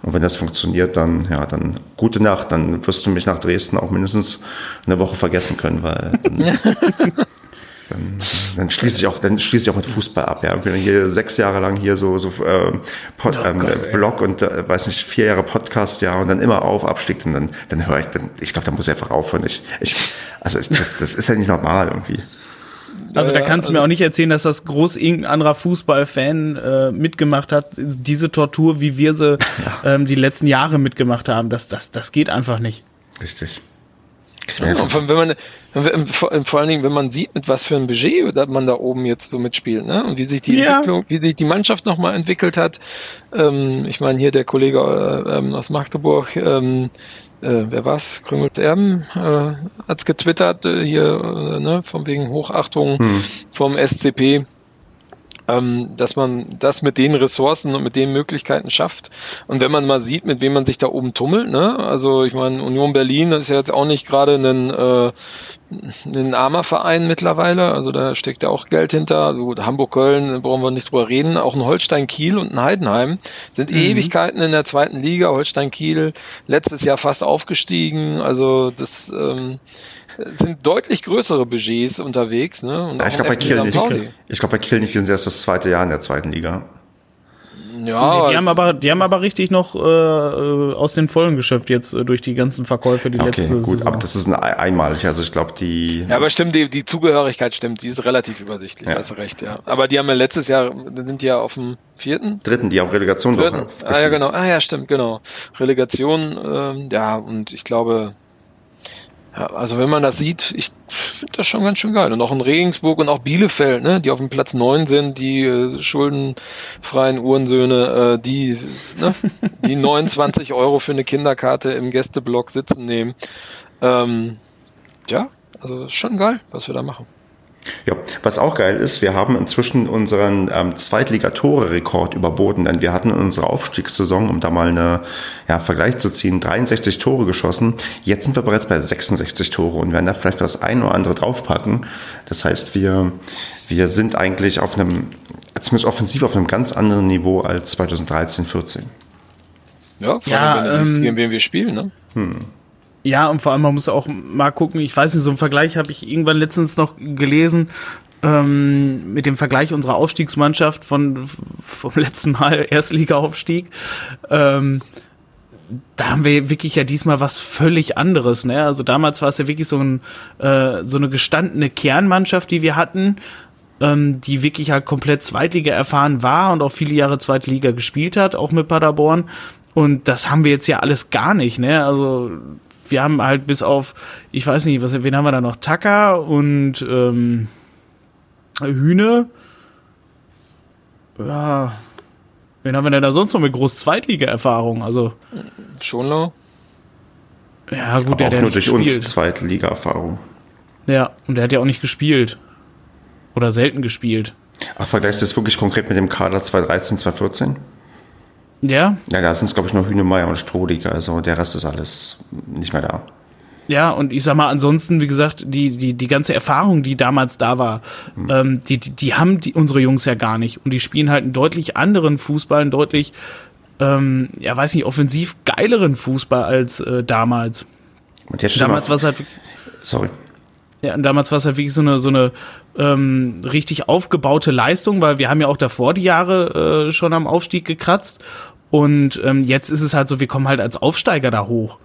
Und wenn das funktioniert, dann, ja, dann gute Nacht. Dann wirst du mich nach Dresden auch mindestens eine Woche vergessen können, weil dann, dann, schließe ich auch, dann schließe ich auch mit Fußball ab. Ja, hier sechs Jahre lang hier so so äh, Pod, oh ähm, Gott, Blog und äh, weiß nicht vier Jahre Podcast, ja, und dann immer auf Abstieg und dann dann höre ich dann, ich glaube, da muss ich einfach aufhören. Ich, ich also ich, das, das ist ja nicht normal irgendwie. Also da kannst du mir also auch nicht erzählen, dass das groß irgendein anderer Fußballfan äh, mitgemacht hat, diese Tortur, wie wir sie ja. ähm, die letzten Jahre mitgemacht haben. Das, das, das geht einfach nicht. Richtig. Ja, wenn man, vor, vor, allen Dingen, wenn man sieht, mit was für ein Budget man da oben jetzt so mitspielt, ne? Und wie sich die ja. Entwicklung, wie sich die Mannschaft nochmal entwickelt hat. Ähm, ich meine, hier der Kollege äh, ähm, aus Magdeburg, ähm, äh, wer war's? Krümels Erben äh, hat's getwittert, äh, hier, äh, ne, von wegen Hochachtung hm. vom SCP ähm, dass man das mit den Ressourcen und mit den Möglichkeiten schafft. Und wenn man mal sieht, mit wem man sich da oben tummelt, ne? also ich meine, Union Berlin ist ja jetzt auch nicht gerade ein, äh, ein armer Verein mittlerweile, also da steckt ja auch Geld hinter. Also Hamburg-Köln, brauchen wir nicht drüber reden. Auch ein Holstein-Kiel und ein Heidenheim sind mhm. Ewigkeiten in der zweiten Liga. Holstein-Kiel letztes Jahr fast aufgestiegen. Also das ähm, sind deutlich größere Budgets unterwegs. Ne? Ja, ich glaube bei Kiel nicht. Ich glaube bei Kiel nicht, die sind erst das zweite Jahr in der zweiten Liga. Ja, die haben aber, die haben aber richtig noch äh, aus den Vollen geschöpft jetzt äh, durch die ganzen Verkäufe die okay, letzte gut, Saison. aber das ist ein einmalig. Also ich glaube die. Ja, aber stimmt die, die Zugehörigkeit stimmt. Die ist relativ übersichtlich. Ja. Hast du recht. Ja. Aber die haben ja letztes Jahr sind die ja auf dem vierten, dritten, die haben Relegation doch. Ah ja genau. Ah ja stimmt genau. Relegation. Ähm, ja und ich glaube ja, also wenn man das sieht, ich finde das schon ganz schön geil. Und auch in Regensburg und auch Bielefeld, ne, die auf dem Platz neun sind, die äh, schuldenfreien Uhrensöhne, äh, die, ne, die 29 Euro für eine Kinderkarte im Gästeblock sitzen nehmen. Ähm, ja, also schon geil, was wir da machen. Ja, was auch geil ist, wir haben inzwischen unseren ähm, Zweitligatore-Rekord überboten, denn wir hatten in unserer Aufstiegssaison, um da mal einen ja, Vergleich zu ziehen, 63 Tore geschossen. Jetzt sind wir bereits bei 66 Tore und werden da vielleicht das ein oder andere draufpacken. Das heißt, wir, wir sind eigentlich auf einem, zumindest offensiv auf einem ganz anderen Niveau als 2013, 14. Ja, vor allem, ja, wenn ähm, gegen wen wir spielen, ne? Hm. Ja, und vor allem, man muss auch mal gucken, ich weiß nicht, so einen Vergleich habe ich irgendwann letztens noch gelesen, ähm, mit dem Vergleich unserer Aufstiegsmannschaft von vom letzten Mal Erstliga-Aufstieg. Ähm, da haben wir wirklich ja diesmal was völlig anderes. Ne? Also damals war es ja wirklich so, ein, äh, so eine gestandene Kernmannschaft, die wir hatten, ähm, die wirklich halt komplett Zweitliga erfahren war und auch viele Jahre Zweitliga gespielt hat, auch mit Paderborn. Und das haben wir jetzt ja alles gar nicht. Ne? Also wir haben halt bis auf, ich weiß nicht, was, wen haben wir da noch? Tacker und ähm, Hühne. Ja. Wen haben wir denn da sonst noch mit Groß-Zweitliga-Erfahrung? Also. Schonlau? Ja, gut, der hat ja nur durch gespielt. uns Zweitliga-Erfahrung. Ja, und der hat ja auch nicht gespielt. Oder selten gespielt. Ach, vergleichst du das wirklich konkret mit dem Kader 2013, 2014? Ja? Ja, da sind es, glaube ich, nur Hühnemeier und Strohdiger. Also der Rest ist alles nicht mehr da. Ja, und ich sag mal, ansonsten, wie gesagt, die, die, die ganze Erfahrung, die damals da war, mhm. ähm, die, die, die haben die, unsere Jungs ja gar nicht. Und die spielen halt einen deutlich anderen Fußball, einen deutlich, ähm, ja, weiß nicht, offensiv geileren Fußball als äh, damals. Und jetzt damals war es halt. Sorry. Ja, und damals war es halt wirklich so eine, so eine ähm, richtig aufgebaute Leistung, weil wir haben ja auch davor die Jahre äh, schon am Aufstieg gekratzt. Und ähm, jetzt ist es halt so, wir kommen halt als Aufsteiger da hoch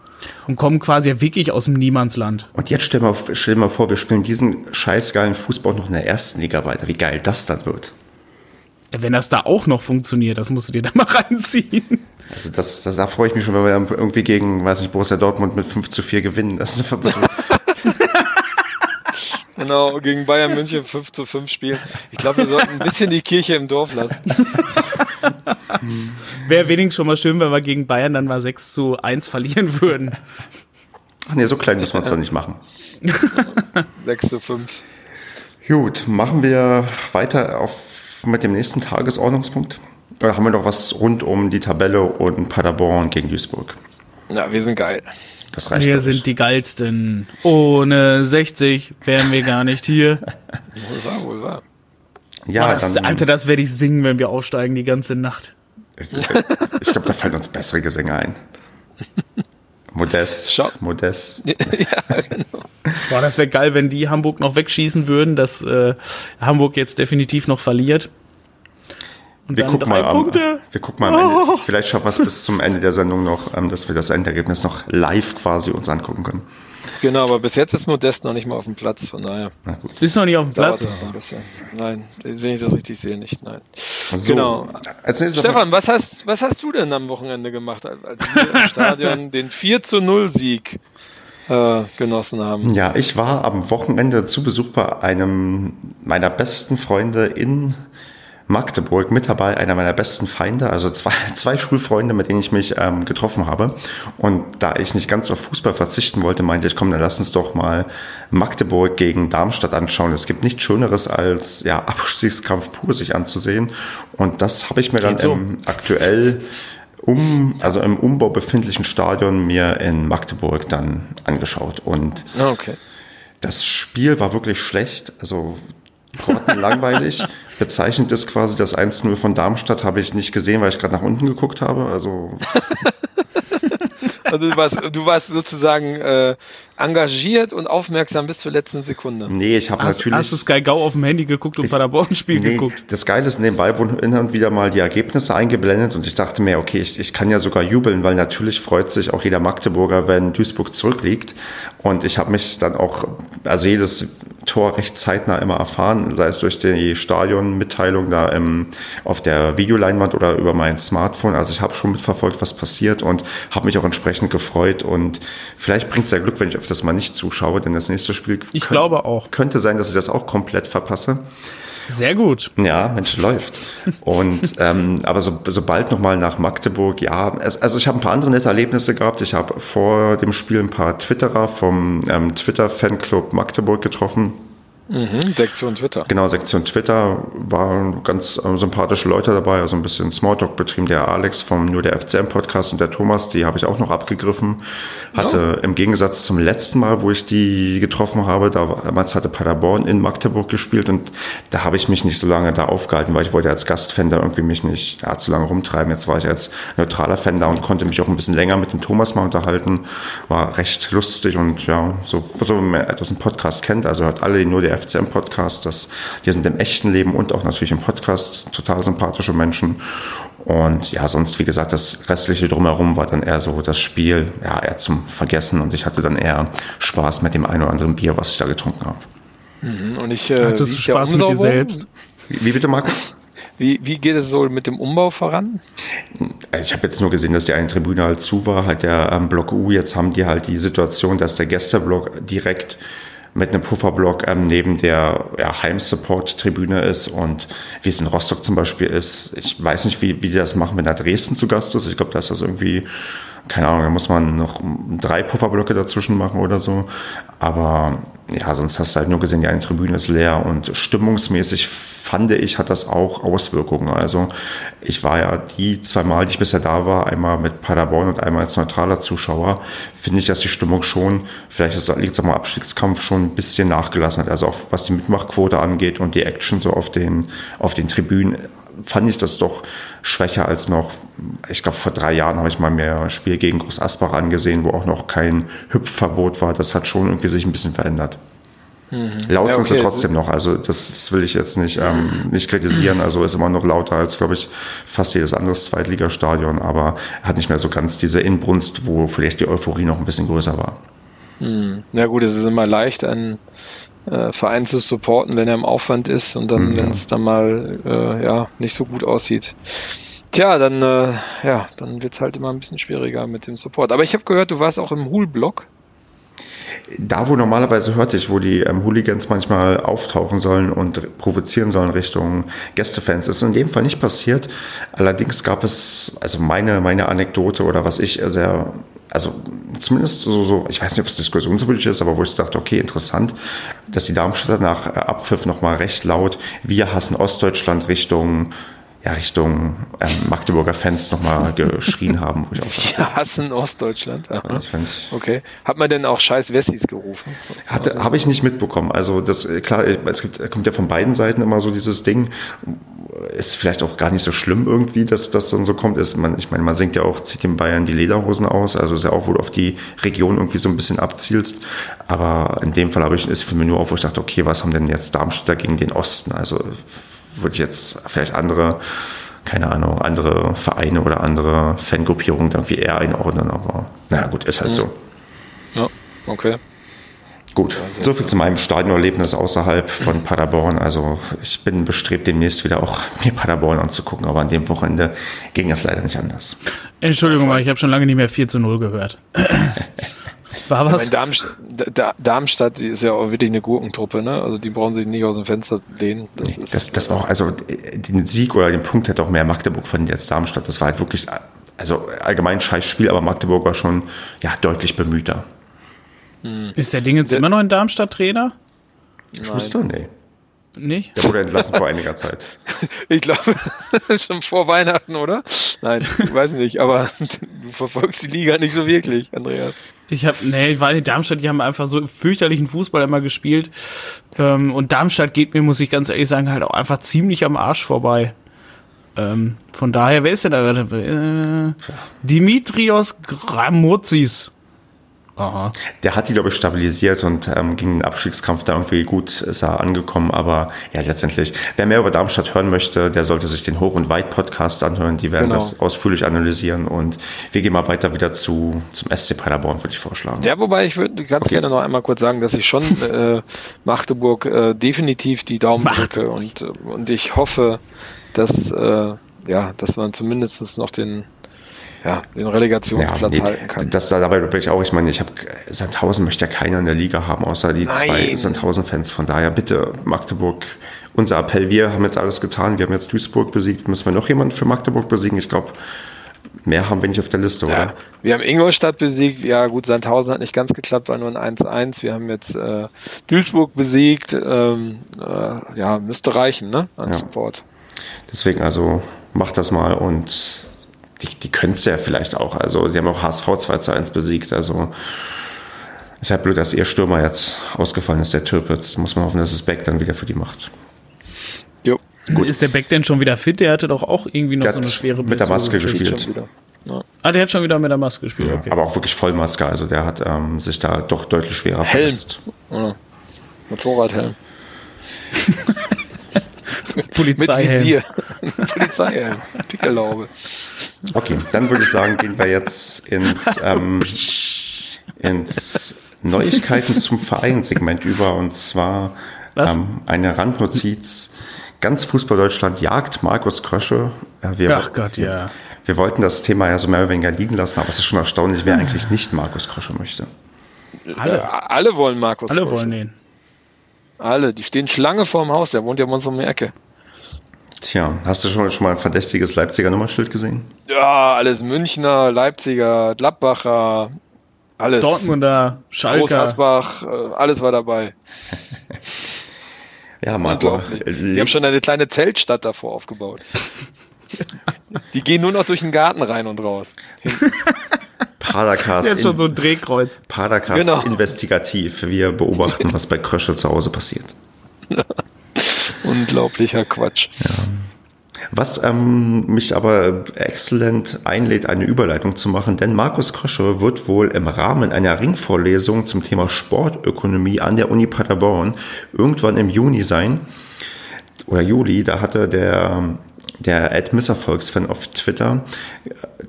und kommen quasi ja wirklich aus dem Niemandsland. Und jetzt stell mal, stell mal vor, wir spielen diesen scheißgeilen Fußball noch in der ersten Liga weiter. Wie geil das dann wird. Wenn das da auch noch funktioniert, das musst du dir da mal reinziehen. Also das, das, da freue ich mich schon, wenn wir irgendwie gegen, weiß nicht, Borussia Dortmund mit 5 zu 4 gewinnen. Das ist Genau, gegen Bayern München 5 zu 5 spielen. Ich glaube, wir sollten ein bisschen die Kirche im Dorf lassen. Wäre wenigstens schon mal schön, wenn wir gegen Bayern dann mal 6 zu 1 verlieren würden. Ach nee, so klein müssen wir uns dann nicht machen. 6 zu 5. Gut, machen wir weiter auf, mit dem nächsten Tagesordnungspunkt. Oder haben wir noch was rund um die Tabelle und Paderborn gegen Duisburg? Ja, wir sind geil. Das reicht wir sind die geilsten. Ohne 60 wären wir gar nicht hier. wohl wahr, wohl wahr. Ja, das, dann, Alter, das werde ich singen, wenn wir aufsteigen die ganze Nacht. Ich, ich glaube, da fallen uns bessere Gesänge ein. Modest, Schau. Modest. ja, genau. Boah, das wäre geil, wenn die Hamburg noch wegschießen würden, dass äh, Hamburg jetzt definitiv noch verliert. Und wir gucken mal Punkte. Am, wir gucken mal am Ende. Oh. Vielleicht schaffen wir es bis zum Ende der Sendung noch, ähm, dass wir das Endergebnis noch live quasi uns angucken können. Genau, aber bis jetzt ist Modest noch nicht mal auf dem Platz, von daher. Na gut. Ist noch nicht auf dem Platz? Nein, wenn ich das richtig sehe, nicht. Nein. So, genau. Stefan, was hast, was hast du denn am Wochenende gemacht, als wir im Stadion den 4 zu 0 Sieg äh, genossen haben? Ja, ich war am Wochenende zu Besuch bei einem meiner besten Freunde in Magdeburg mit dabei, einer meiner besten Feinde, also zwei, zwei Schulfreunde, mit denen ich mich ähm, getroffen habe. Und da ich nicht ganz auf Fußball verzichten wollte, meinte ich, komm, dann lass uns doch mal Magdeburg gegen Darmstadt anschauen. Es gibt nichts Schöneres als ja, Abstiegskampf pur sich anzusehen. Und das habe ich mir dann so. im aktuell um, also im Umbau befindlichen Stadion mir in Magdeburg dann angeschaut. Und ah, okay. das Spiel war wirklich schlecht. Also langweilig. Bezeichnet ist quasi das 1-0 von Darmstadt, habe ich nicht gesehen, weil ich gerade nach unten geguckt habe. Also. also du, warst, du warst sozusagen äh, engagiert und aufmerksam bis zur letzten Sekunde. Nee, ich habe natürlich. Hast du Sky Go auf dem Handy geguckt und Paderborn-Spiel nee, geguckt? Das Geile ist, nebenbei wurden hin und wieder mal die Ergebnisse eingeblendet und ich dachte mir, okay, ich, ich kann ja sogar jubeln, weil natürlich freut sich auch jeder Magdeburger, wenn Duisburg zurückliegt. Und ich habe mich dann auch, also jedes Tor recht zeitnah immer erfahren, sei es durch die Stadionmitteilung da im, auf der Videoleinwand oder über mein Smartphone. Also ich habe schon mitverfolgt, was passiert und habe mich auch entsprechend gefreut. Und vielleicht bringt es ja Glück, wenn ich auf das mal nicht zuschaue, denn das nächste Spiel ich könnt, glaube auch. könnte sein, dass ich das auch komplett verpasse. Sehr gut. Ja, Mensch, läuft. Und ähm, aber so, sobald nochmal nach Magdeburg, ja, es, also ich habe ein paar andere nette Erlebnisse gehabt. Ich habe vor dem Spiel ein paar Twitterer vom ähm, Twitter-Fanclub Magdeburg getroffen Mhm, Sektion Twitter. Genau, Sektion Twitter waren ganz äh, sympathische Leute dabei, also ein bisschen Smalltalk betrieben. Der Alex vom Nur der FCM Podcast und der Thomas, die habe ich auch noch abgegriffen. Hatte ja. im Gegensatz zum letzten Mal, wo ich die getroffen habe, damals hatte Paderborn in Magdeburg gespielt und da habe ich mich nicht so lange da aufgehalten, weil ich wollte als Gastfan da irgendwie mich nicht ja, zu lange rumtreiben. Jetzt war ich als neutraler Fan da und konnte mich auch ein bisschen länger mit dem Thomas mal unterhalten. War recht lustig und ja, so, so wenn man etwas im Podcast kennt, also hört alle nur der FCM-Podcast. Das, die sind im echten Leben und auch natürlich im Podcast total sympathische Menschen. Und ja, sonst, wie gesagt, das restliche Drumherum war dann eher so das Spiel, ja, eher zum Vergessen. Und ich hatte dann eher Spaß mit dem einen oder anderen Bier, was ich da getrunken habe. Mhm, und ich, äh, Hattest du Spaß mit dir selbst? Wie, wie bitte, Marco? Wie, wie geht es so mit dem Umbau voran? Also ich habe jetzt nur gesehen, dass die eine Tribüne halt zu war, halt der ähm, Block U. Jetzt haben die halt die Situation, dass der Gästeblock direkt mit einem Pufferblock ähm, neben der ja, Heim-Support-Tribüne ist und wie es in Rostock zum Beispiel ist. Ich weiß nicht, wie, wie die das machen, wenn da Dresden zu Gast ist. Ich glaube, da ist das irgendwie keine Ahnung, da muss man noch drei Pufferblöcke dazwischen machen oder so. Aber ja, sonst hast du halt nur gesehen, die eine Tribüne ist leer und stimmungsmäßig fand ich, hat das auch Auswirkungen. Also ich war ja die zwei Mal, die ich bisher da war, einmal mit Paderborn und einmal als neutraler Zuschauer, finde ich, dass die Stimmung schon, vielleicht liegt es am Abstiegskampf, schon ein bisschen nachgelassen hat. Also auch was die Mitmachquote angeht und die Action so auf den, auf den Tribünen, fand ich das doch schwächer als noch, ich glaube, vor drei Jahren habe ich mal mehr Spiel gegen Groß Asbach angesehen, wo auch noch kein Hüpfverbot war. Das hat schon irgendwie sich ein bisschen verändert. Mhm. Laut ja, sind sie trotzdem noch, also das, das will ich jetzt nicht, ähm, nicht kritisieren. Also ist immer noch lauter als, glaube ich, fast jedes andere Zweitligastadion, aber hat nicht mehr so ganz diese Inbrunst, wo vielleicht die Euphorie noch ein bisschen größer war. Mhm. Na gut, es ist immer leicht, einen äh, Verein zu supporten, wenn er im Aufwand ist und dann, mhm. wenn es dann mal äh, ja, nicht so gut aussieht. Tja, dann, äh, ja, dann wird es halt immer ein bisschen schwieriger mit dem Support. Aber ich habe gehört, du warst auch im Hul-Block da, wo normalerweise hörte ich, wo die ähm, Hooligans manchmal auftauchen sollen und provozieren sollen Richtung Gästefans, ist in dem Fall nicht passiert. Allerdings gab es, also meine, meine Anekdote oder was ich sehr, also zumindest so, so ich weiß nicht, ob es diskussionswürdig ist, aber wo ich dachte, okay, interessant, dass die Darmstädter nach äh, Abpfiff nochmal recht laut, wir hassen Ostdeutschland Richtung ja, Richtung ähm, Magdeburger Fans nochmal geschrien haben. Wo ich auch dachte, Wir hassen Ostdeutschland. okay. Hat man denn auch scheiß Wessis gerufen? Habe ich nicht mitbekommen. Also das klar, es gibt, kommt ja von beiden Seiten immer so dieses Ding. Ist vielleicht auch gar nicht so schlimm irgendwie, dass das dann so kommt. Ist man, ich meine, man singt ja auch, zieht in Bayern die Lederhosen aus. Also ist ja auch, wo du auf die Region irgendwie so ein bisschen abzielst. Aber in dem Fall habe ich, ist für mich nur auf, wo ich dachte, okay, was haben denn jetzt Darmstädter gegen den Osten? Also würde ich jetzt vielleicht andere, keine Ahnung, andere Vereine oder andere Fangruppierungen irgendwie eher einordnen, aber naja, gut, ist halt so. Ja, okay. Gut, so viel zu meinem Stadionerlebnis außerhalb von Paderborn. Also ich bin bestrebt, demnächst wieder auch mir Paderborn anzugucken, aber an dem Wochenende ging es leider nicht anders. Entschuldigung mal, ich habe schon lange nicht mehr 4 zu 0 gehört. War was? Ich meine, Darmstadt, Darmstadt ist ja auch wirklich eine Gurkentruppe, ne? Also die brauchen sich nicht aus dem Fenster lehnen. Das, ist, das, das war auch, also den Sieg oder den Punkt hätte auch mehr Magdeburg verdient als Darmstadt. Das war halt wirklich, also allgemein ein scheiß Spiel, aber Magdeburg war schon ja, deutlich bemühter. Hm. Ist der Ding jetzt immer noch in Darmstadt Trainer? Schuster? Nee. Nicht? Der wurde entlassen vor einiger Zeit. Ich glaube, schon vor Weihnachten, oder? Nein, ich weiß nicht, aber du verfolgst die Liga nicht so wirklich, Andreas. Ich habe, nee, ich war in Darmstadt, die haben einfach so fürchterlichen Fußball immer gespielt. Ähm, und Darmstadt geht mir, muss ich ganz ehrlich sagen, halt auch einfach ziemlich am Arsch vorbei. Ähm, von daher, wer ist denn da? Äh, Dimitrios Gramozis. Aha. Der hat die, glaube ich, stabilisiert und ähm, gegen den Abstiegskampf da irgendwie gut ist er angekommen. Aber ja, letztendlich, wer mehr über Darmstadt hören möchte, der sollte sich den Hoch- und Weit-Podcast anhören. Die werden genau. das ausführlich analysieren. Und wir gehen mal weiter wieder zu, zum SC Paderborn, würde ich vorschlagen. Ja, wobei ich würde ganz okay. gerne noch einmal kurz sagen, dass ich schon äh, Magdeburg äh, definitiv die Daumen drücke und, und ich hoffe, dass, äh, ja, dass man zumindest noch den ja, den Relegationsplatz ja, nee, halten kann. Das dabei bin ich auch, ich meine, ich habe Sandhausen möchte ja keiner in der Liga haben, außer die Nein. zwei Sandhausen-Fans. Von daher bitte Magdeburg, unser Appell, wir haben jetzt alles getan, wir haben jetzt Duisburg besiegt, müssen wir noch jemanden für Magdeburg besiegen? Ich glaube, mehr haben wir nicht auf der Liste, ja, oder? Wir haben Ingolstadt besiegt, ja gut, Sandhausen hat nicht ganz geklappt, war nur ein 1-1. Wir haben jetzt äh, Duisburg besiegt, ähm, äh, ja, müsste reichen, ne, an ja. Support. Deswegen also, macht das mal und die, die können es ja vielleicht auch. Also sie haben auch HSV 2 zu 1 besiegt. Also ist ja blöd, dass ihr Stürmer jetzt ausgefallen ist, der Türpitz. Muss man hoffen, dass es Beck dann wieder für die macht. Jo. Gut. Ist der Beck denn schon wieder fit? Der hatte doch auch irgendwie noch der so eine schwere Mit der Maske gespielt. Ja. Ah, der hat schon wieder mit der Maske gespielt. Ja, okay. Aber auch wirklich Vollmaske. Also der hat ähm, sich da doch deutlich schwerer Helm. verletzt. Ja. Motorradhelm. Polizeihelm. Mit Visier. Polizeihelm. Pickerlaube. Okay, dann würde ich sagen, gehen wir jetzt ins, ähm, ins Neuigkeiten zum Vereinssegment über und zwar ähm, eine Randnotiz. Ganz Fußball Deutschland jagt Markus Krösche. Äh, wir Ach Gott, ja. Wir wollten das Thema ja so mehr oder weniger liegen lassen, aber es ist schon erstaunlich, wer eigentlich nicht Markus Krösche möchte. Alle, alle wollen Markus Alle Krösche. wollen ihn. Alle, die stehen Schlange vorm Haus, der wohnt ja bei uns um die Ecke. Tja, hast du schon, schon mal ein verdächtiges Leipziger Nummernschild gesehen? Ja, alles Münchner, Leipziger, Gladbacher, alles. Dortmunder, Schalke. Großadbach, äh, alles war dabei. ja, Marco. Die haben schon eine kleine Zeltstadt davor aufgebaut. Die gehen nur noch durch den Garten rein und raus. Padercast. Jetzt schon so ein Drehkreuz. Padercast genau. investigativ. Wir beobachten, was bei Kröschel zu Hause passiert. Unglaublicher Quatsch. Ja. Was ähm, mich aber exzellent einlädt, eine Überleitung zu machen, denn Markus Krösche wird wohl im Rahmen einer Ringvorlesung zum Thema Sportökonomie an der Uni Paderborn irgendwann im Juni sein oder Juli. Da hatte der der Ed Misserfolgsfan auf Twitter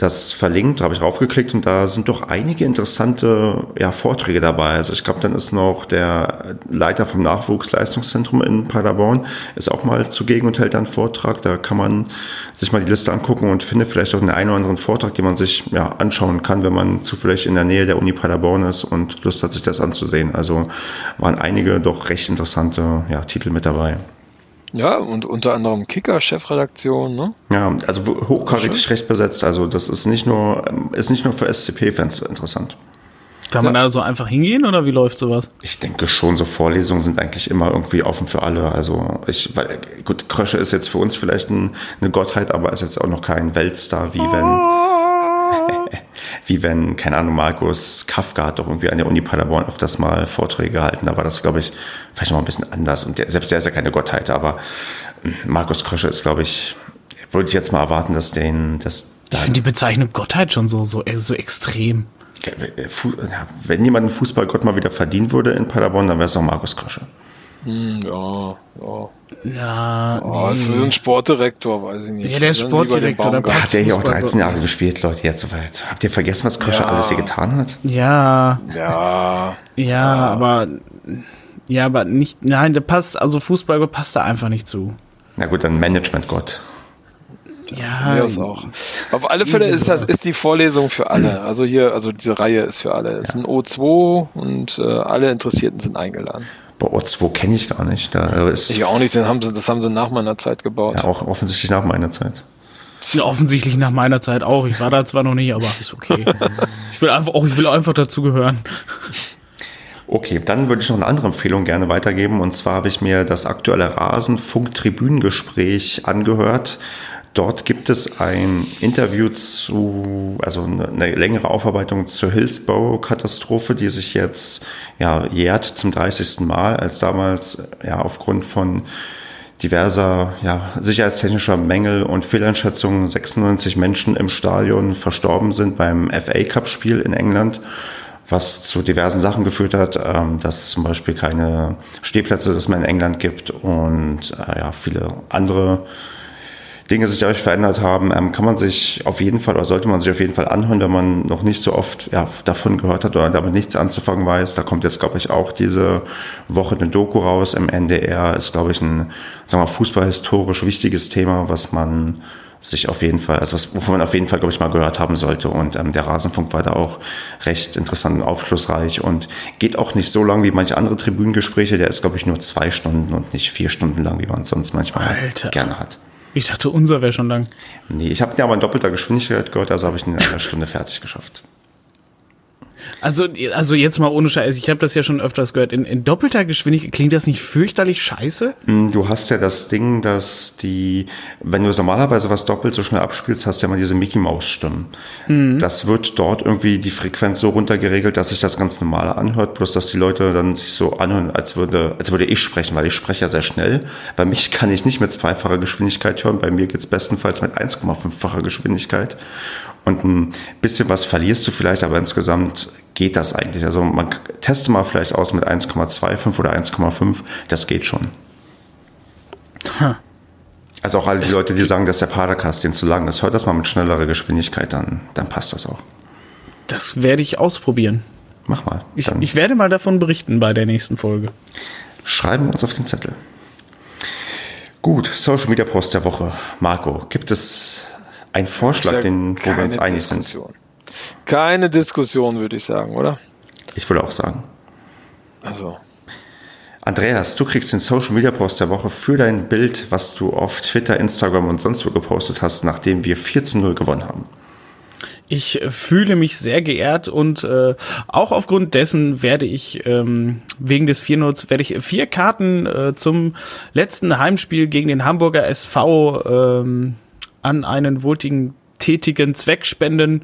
das verlinkt, da habe ich raufgeklickt und da sind doch einige interessante ja, Vorträge dabei. Also ich glaube, dann ist noch der Leiter vom Nachwuchsleistungszentrum in Paderborn, ist auch mal zugegen und hält dann einen Vortrag. Da kann man sich mal die Liste angucken und findet vielleicht auch einen einen oder anderen Vortrag, den man sich ja, anschauen kann, wenn man zufällig in der Nähe der Uni Paderborn ist und Lust hat, sich das anzusehen. Also waren einige doch recht interessante ja, Titel mit dabei. Ja, und unter anderem Kicker-Chefredaktion, ne? Ja, also hochkarätig recht besetzt. Also das ist nicht nur, ist nicht nur für SCP-Fans interessant. Kann man ja. da so einfach hingehen oder wie läuft sowas? Ich denke schon, so Vorlesungen sind eigentlich immer irgendwie offen für alle. Also ich, weil, gut, Krösche ist jetzt für uns vielleicht ein, eine Gottheit, aber ist jetzt auch noch kein Weltstar, wie wenn, wie wenn, keine Ahnung, Markus Kafka hat doch irgendwie an der Uni Paderborn auf das mal Vorträge gehalten. Da war das, glaube ich, vielleicht noch ein bisschen anders. Und der, selbst der ist ja keine Gottheit, aber hm, Markus Krösche ist, glaube ich, würde ich jetzt mal erwarten, dass den, dass ich finde die Bezeichnung Gottheit schon so, so, so extrem. Wenn jemand einen Fußballgott mal wieder verdienen würde in Paderborn, dann wäre es auch Markus Krösche. Hm, ja, ja. Ja, oh, nee. ist so ein Sportdirektor, weiß ich nicht. Ja, der ist Sportdirektor. Der hat der hier auch 13 Jahre gespielt, Leute. Jetzt, jetzt habt ihr vergessen, was Krösche ja. alles hier getan hat? Ja. Ja. Ja, aber ja, aber nicht. Nein, der passt. Also Fußballgott passt da einfach nicht zu. Na gut, dann Managementgott. Ja, ja auch. Auf alle Fälle ist das ist die Vorlesung für alle. Also hier, also diese Reihe ist für alle. Es ja. ist ein O2 und äh, alle Interessierten sind eingeladen. Bei O2 kenne ich gar nicht. Da ist ich auch nicht, den haben, das haben sie nach meiner Zeit gebaut. Ja, auch offensichtlich nach meiner Zeit. Ja, offensichtlich nach meiner Zeit auch. Ich war da zwar noch nicht, aber ist okay. ich will einfach auch, ich will einfach dazugehören. Okay, dann würde ich noch eine andere Empfehlung gerne weitergeben. Und zwar habe ich mir das aktuelle Rasenfunk-Tribünengespräch angehört Dort gibt es ein Interview zu, also eine, längere Aufarbeitung zur Hillsborough-Katastrophe, die sich jetzt ja, jährt zum 30. Mal, als damals ja aufgrund von diverser ja, sicherheitstechnischer Mängel und Fehleinschätzungen 96 Menschen im Stadion verstorben sind beim FA Cup-Spiel in England, was zu diversen Sachen geführt hat, ähm, dass es zum Beispiel keine Stehplätze, das man in England gibt und äh, ja, viele andere Dinge sich dadurch verändert haben, ähm, kann man sich auf jeden Fall oder sollte man sich auf jeden Fall anhören, wenn man noch nicht so oft ja, davon gehört hat oder damit nichts anzufangen weiß. Da kommt jetzt, glaube ich, auch diese Woche eine Doku raus im NDR. Ist, glaube ich, ein sagen wir, fußballhistorisch wichtiges Thema, was man sich auf jeden Fall, also was, wovon man auf jeden Fall, glaube ich, mal gehört haben sollte. Und ähm, der Rasenfunk war da auch recht interessant und aufschlussreich und geht auch nicht so lang wie manche andere Tribünengespräche. Der ist, glaube ich, nur zwei Stunden und nicht vier Stunden lang, wie man es sonst manchmal Alter. gerne hat. Ich dachte, unser wäre schon lang. Nee, ich habe ihn aber in doppelter Geschwindigkeit gehört, also habe ich ihn in einer Stunde fertig geschafft. Also, also jetzt mal ohne Scheiß, ich habe das ja schon öfters gehört. In, in, doppelter Geschwindigkeit klingt das nicht fürchterlich scheiße? Mm, du hast ja das Ding, dass die, wenn du normalerweise was doppelt so schnell abspielst, hast du ja mal diese Mickey Maus Stimmen. Mhm. Das wird dort irgendwie die Frequenz so runtergeregelt, dass sich das ganz normal anhört, bloß dass die Leute dann sich so anhören, als würde, als würde ich sprechen, weil ich spreche ja sehr schnell. Bei mich kann ich nicht mit zweifacher Geschwindigkeit hören, bei mir geht's bestenfalls mit 1,5-facher Geschwindigkeit. Und ein bisschen was verlierst du vielleicht, aber insgesamt geht das eigentlich. Also man teste mal vielleicht aus mit 1,25 oder 1,5, das geht schon. Huh. Also auch alle die Leute, die sagen, dass der Padercast den zu lang ist, hört das mal mit schnellerer Geschwindigkeit, dann, dann passt das auch. Das werde ich ausprobieren. Mach mal. Ich, ich werde mal davon berichten bei der nächsten Folge. Schreiben wir uns auf den Zettel. Gut, Social Media Post der Woche. Marco, gibt es ein Vorschlag, den, wo wir uns einig sind. Keine Diskussion, würde ich sagen, oder? Ich würde auch sagen. Also. Andreas, du kriegst den Social Media Post der Woche für dein Bild, was du auf Twitter, Instagram und sonst wo gepostet hast, nachdem wir 14-0 gewonnen haben. Ich fühle mich sehr geehrt und äh, auch aufgrund dessen werde ich ähm, wegen des 4-0 werde ich vier Karten äh, zum letzten Heimspiel gegen den Hamburger SV ähm, an einen wohltätigen tätigen Zweck spenden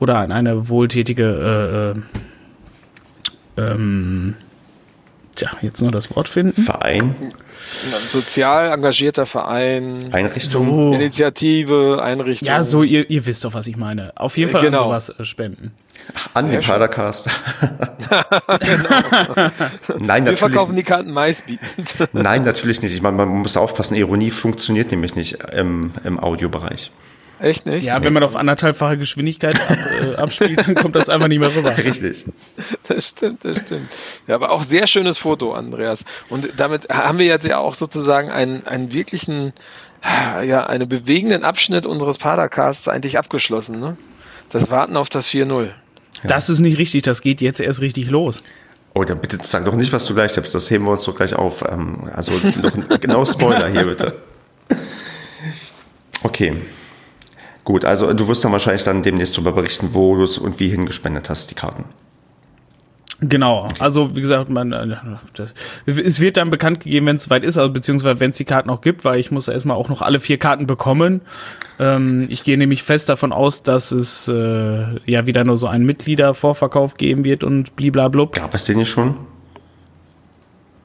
oder an eine wohltätige äh, äh, ähm, tja, jetzt nur das Wort finden. Verein. Ein sozial engagierter Verein. Einrichtung. So. Initiative, Einrichtung. Ja, so, ihr, ihr wisst doch, was ich meine. Auf jeden Fall Genau. an sowas äh, spenden. An den Padercast. Nein, Wir natürlich, verkaufen die Karten meistbietend. nein, natürlich nicht. Ich meine, man muss aufpassen, Ironie funktioniert nämlich nicht im, im Audiobereich. Echt nicht? Ja, wenn man auf anderthalbfache Geschwindigkeit ab, äh, abspielt, dann kommt das einfach nicht mehr rüber. Richtig. Das stimmt, das stimmt. Ja, aber auch sehr schönes Foto, Andreas. Und damit haben wir jetzt ja auch sozusagen einen, einen wirklichen, ja, einen bewegenden Abschnitt unseres Padercasts eigentlich abgeschlossen. Ne? Das Warten auf das 4-0. Das ist nicht richtig, das geht jetzt erst richtig los. Oh, dann bitte sag doch nicht, was du gleich tippst. Das heben wir uns doch gleich auf. Ähm, Also noch ein, genau Spoiler hier bitte. Okay. Gut, also du wirst dann wahrscheinlich dann demnächst darüber berichten, wo du es und wie hingespendet hast, die Karten. Genau, also wie gesagt, man, äh, das, es wird dann bekannt gegeben, wenn es soweit ist, also beziehungsweise wenn es die Karten auch gibt, weil ich muss erstmal auch noch alle vier Karten bekommen. Ähm, ich gehe nämlich fest davon aus, dass es äh, ja wieder nur so einen Mitgliedervorverkauf geben wird und bliblablub. Gab es den nicht schon?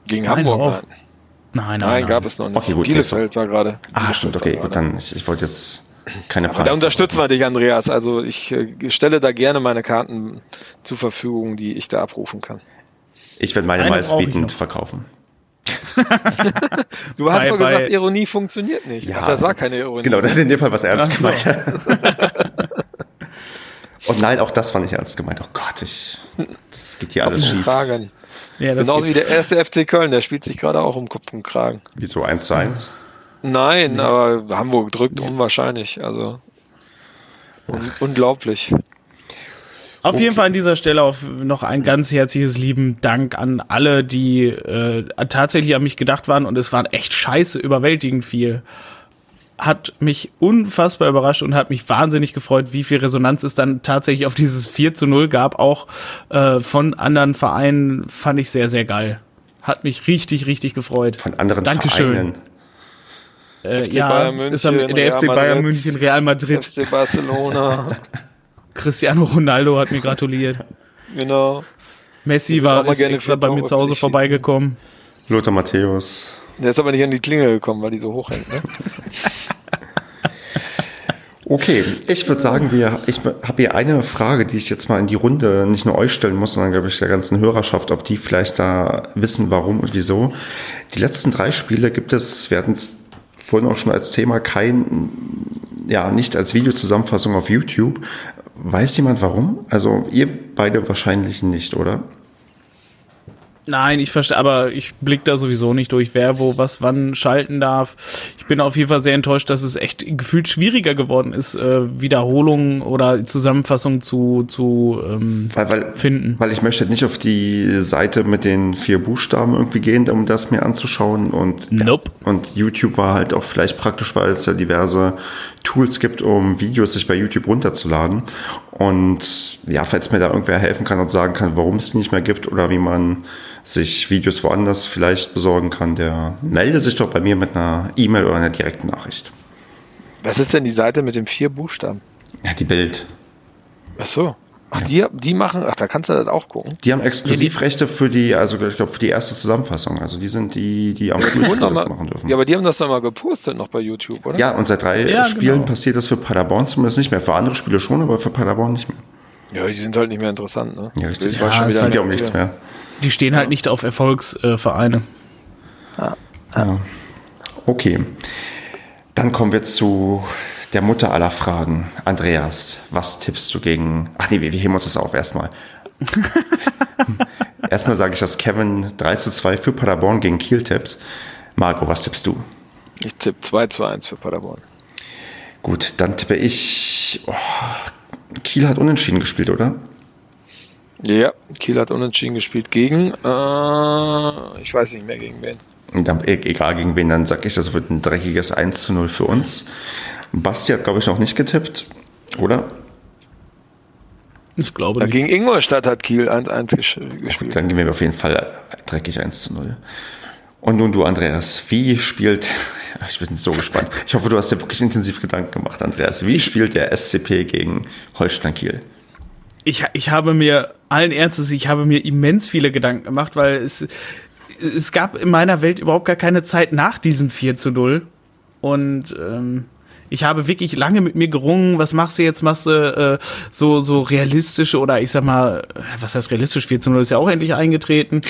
Gegen Nein, Hamburg. auf. Nein, Nein, nein, nein, nein. gab es noch nicht. Okay, gut, Bielefeld war gerade. Ah, stimmt, okay, gut, dann, ich, ich wollte jetzt keine Aber da Panik. unterstützen wir dich, Andreas. Also ich äh, stelle da gerne meine Karten zur Verfügung, die ich da abrufen kann. Ich werde meine meist ich bietend verkaufen. Du hast Bei- doch bei- gesagt, Ironie funktioniert nicht. Ja. Ach, das war keine Ironie. Genau, das ist in dem Fall was ernst Ach so. gemeint. Und nein, auch das war nicht ernst gemeint. Oh Gott, ich, das geht hier alles schief. Fragen. Ja, das Genauso geht. wie der erste FC Köln, der spielt sich gerade auch um Kopf und Kragen. Wieso eins zu eins? Nein, aber Hamburg drückt unwahrscheinlich. Also un unglaublich. Auf jeden Fall an dieser Stelle auf noch ein ganz herzliches lieben Dank an alle, die äh, tatsächlich an mich gedacht waren und es waren echt scheiße überwältigend viel. Hat mich unfassbar überrascht und hat mich wahnsinnig gefreut, wie viel Resonanz es dann tatsächlich auf dieses 4 zu 0 gab, auch äh, von anderen Vereinen, fand ich sehr, sehr geil. Hat mich richtig, richtig gefreut. Von anderen Dankeschön. Vereinen. Äh, FC ja, Bayern München, ist am, der Real FC Bayern Madrid. München, Real Madrid. FC Barcelona, Cristiano Ronaldo hat mir gratuliert. genau. Messi war ist extra bei mir zu Hause vorbeigekommen. Lothar Matthäus. Der ist aber nicht an die Klingel gekommen, weil die so hoch hängt. Ne? Okay, ich würde sagen, wir, ich habe hier eine Frage, die ich jetzt mal in die Runde nicht nur euch stellen muss, sondern glaube ich der ganzen Hörerschaft, ob die vielleicht da wissen, warum und wieso. Die letzten drei Spiele gibt es, wir hatten es vorhin auch schon als Thema, kein, ja, nicht als Videozusammenfassung auf YouTube. Weiß jemand warum? Also ihr beide wahrscheinlich nicht, oder? Nein, ich verstehe, aber ich blick da sowieso nicht durch, wer wo was wann schalten darf. Ich bin auf jeden Fall sehr enttäuscht, dass es echt gefühlt schwieriger geworden ist, äh, Wiederholungen oder Zusammenfassungen zu, zu ähm, Weil, weil, finden. weil ich möchte nicht auf die Seite mit den vier Buchstaben irgendwie gehen, um das mir anzuschauen. Und, Nope. und YouTube war halt auch vielleicht praktisch, weil es ja diverse Tools gibt, um Videos sich bei YouTube runterzuladen. Und ja, falls mir da irgendwer helfen kann und sagen kann, warum es die nicht mehr gibt oder wie man sich Videos woanders vielleicht besorgen kann, der melde sich doch bei mir mit einer E-Mail oder einer direkten Nachricht. Was ist denn die Seite mit den vier Buchstaben? Ja, die Bild. Ach so. Ach, die, die machen, ach, da kannst du das auch gucken. Die haben Exklusivrechte für die, also ich glaube für die erste Zusammenfassung. Also die sind die, die am frühesten das mal- machen dürfen. Ja, aber die haben das doch mal gepostet noch bei YouTube, oder? Ja, und seit drei Ja, Spielen genau. passiert das für Paderborn zumindest nicht mehr. Für andere Spiele schon, aber für Paderborn nicht mehr. Ja, die sind halt nicht mehr interessant, ne? Ja, richtig. War Ja, schon wieder halt Geht ja um nichts mehr. Die stehen halt nicht auf Erfolgsvereine. Ja. Okay. Dann kommen wir zu der Mutter aller Fragen. Andreas, was tippst du gegen. Ach nee, wir, wir heben uns das auf erstmal. erstmal sage ich, dass Kevin 3 zu 2 für Paderborn gegen Kiel tippt. Marco, was tippst du? Ich tippe 2 zu 1 für Paderborn. Gut, dann tippe ich. Oh, Kiel hat unentschieden gespielt, oder? Ja, Kiel hat unentschieden gespielt gegen, äh, ich weiß nicht mehr gegen wen. Dann, e-, egal gegen wen, dann sag ich, das wird ein dreckiges 1 zu 0 für uns. Basti hat, glaube ich, noch nicht getippt, oder? Ich glaube ja, Gegen Ingolstadt hat Kiel 1-1 gespielt. Dann gehen wir auf jeden Fall dreckig 1 zu 0. Und nun du, Andreas, wie spielt, ich bin so gespannt. Ich hoffe, du hast dir wirklich intensiv Gedanken gemacht, Andreas. Wie spielt der SCP gegen Holstein Kiel? Ich, ich habe mir, allen Ernstes, ich habe mir immens viele Gedanken gemacht, weil es, es gab in meiner Welt überhaupt gar keine Zeit nach diesem 4 zu 0. Und ähm, ich habe wirklich lange mit mir gerungen, was machst du jetzt? Machst du äh, so, so realistische oder ich sag mal, was heißt realistisch? 4 zu 0 ist ja auch endlich eingetreten.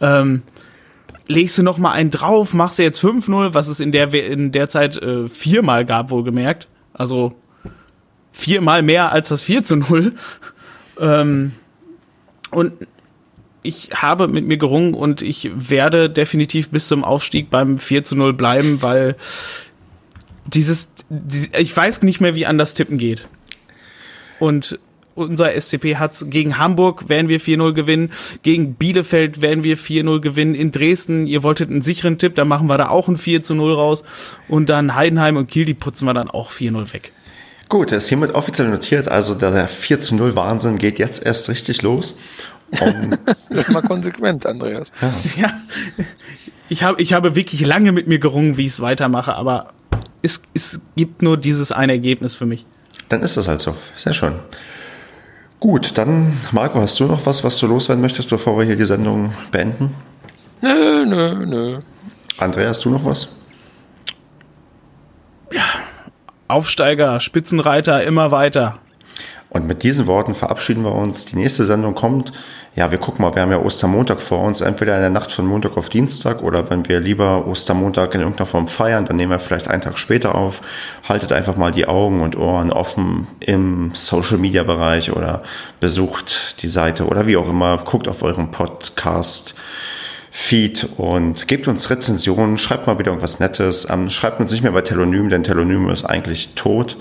Ähm, legst du noch mal einen drauf, machst du jetzt 5-0, was es in der, in der Zeit äh, viermal gab, wohlgemerkt. Also viermal mehr als das 4 zu 0. Ähm, und ich habe mit mir gerungen und ich werde definitiv bis zum Aufstieg beim 4 zu 0 bleiben, weil dieses, ich weiß nicht mehr, wie anders tippen geht. Und unser SCP hat gegen Hamburg werden wir 4-0 gewinnen, gegen Bielefeld werden wir 4-0 gewinnen, in Dresden, ihr wolltet einen sicheren Tipp, dann machen wir da auch ein 4-0 raus und dann Heidenheim und Kiel, die putzen wir dann auch 4-0 weg. Gut, das ist hiermit offiziell notiert, also der 4 0 Wahnsinn geht jetzt erst richtig los. das ist mal konsequent, Andreas. Ja. ja. Ich, hab, ich habe wirklich lange mit mir gerungen, wie ich es weitermache, aber es, es gibt nur dieses eine Ergebnis für mich. Dann ist das halt so. Sehr schön. Gut, dann, Marco, hast du noch was, was du loswerden möchtest, bevor wir hier die Sendung beenden? Nö, nö, nö. Andreas, hast du noch was? Ja, Aufsteiger, Spitzenreiter, immer weiter. Und mit diesen Worten verabschieden wir uns. Die nächste Sendung kommt. Ja, wir gucken mal, wir haben ja Ostermontag vor uns, entweder in der Nacht von Montag auf Dienstag oder wenn wir lieber Ostermontag in irgendeiner Form feiern, dann nehmen wir vielleicht einen Tag später auf. Haltet einfach mal die Augen und Ohren offen im Social Media Bereich oder besucht die Seite oder wie auch immer. Guckt auf euren Podcast. Feed und gebt uns Rezensionen, schreibt mal wieder irgendwas Nettes. Ähm, schreibt uns nicht mehr bei Telonym, denn Telonym ist eigentlich tot.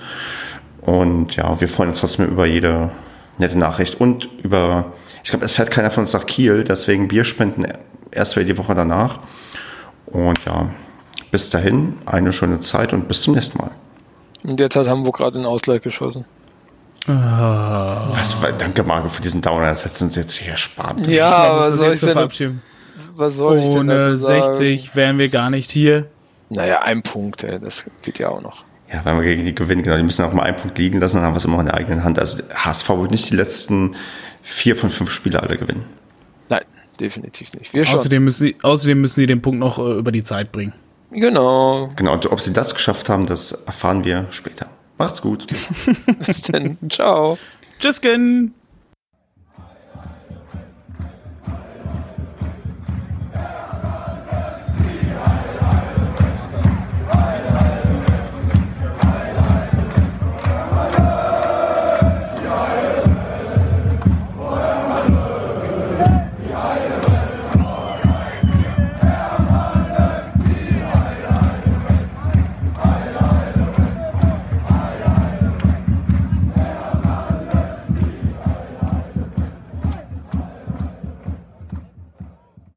Und ja, wir freuen uns trotzdem über jede nette Nachricht und über, ich glaube, es fährt keiner von uns nach Kiel, deswegen Bierspenden erst für die Woche danach. Und ja, bis dahin eine schöne Zeit und bis zum nächsten Mal. In der Zeit haben wir gerade den Ausgleich geschossen. Ah. Was, danke Marco für diesen Downer, das hätten uns jetzt hier erspart. Ja, aber soll ich denn, was soll ich denn Ohne 60 wären wir gar nicht hier. Naja, ein Punkt, ey, das geht ja auch noch. Ja, wenn wir gegen die gewinnen, genau, die müssen auch mal einen Punkt liegen lassen, dann haben wir es immer in der eigenen Hand. Also HSV wird nicht die letzten vier von fünf Spiele alle gewinnen. Nein, definitiv nicht. Wir schon. Außerdem müssen, sie, außerdem müssen sie den Punkt noch äh, über die Zeit bringen. Genau. Genau, und ob sie das geschafft haben, das erfahren wir später. Macht's gut. Bis dann. Ciao. Tschüssken.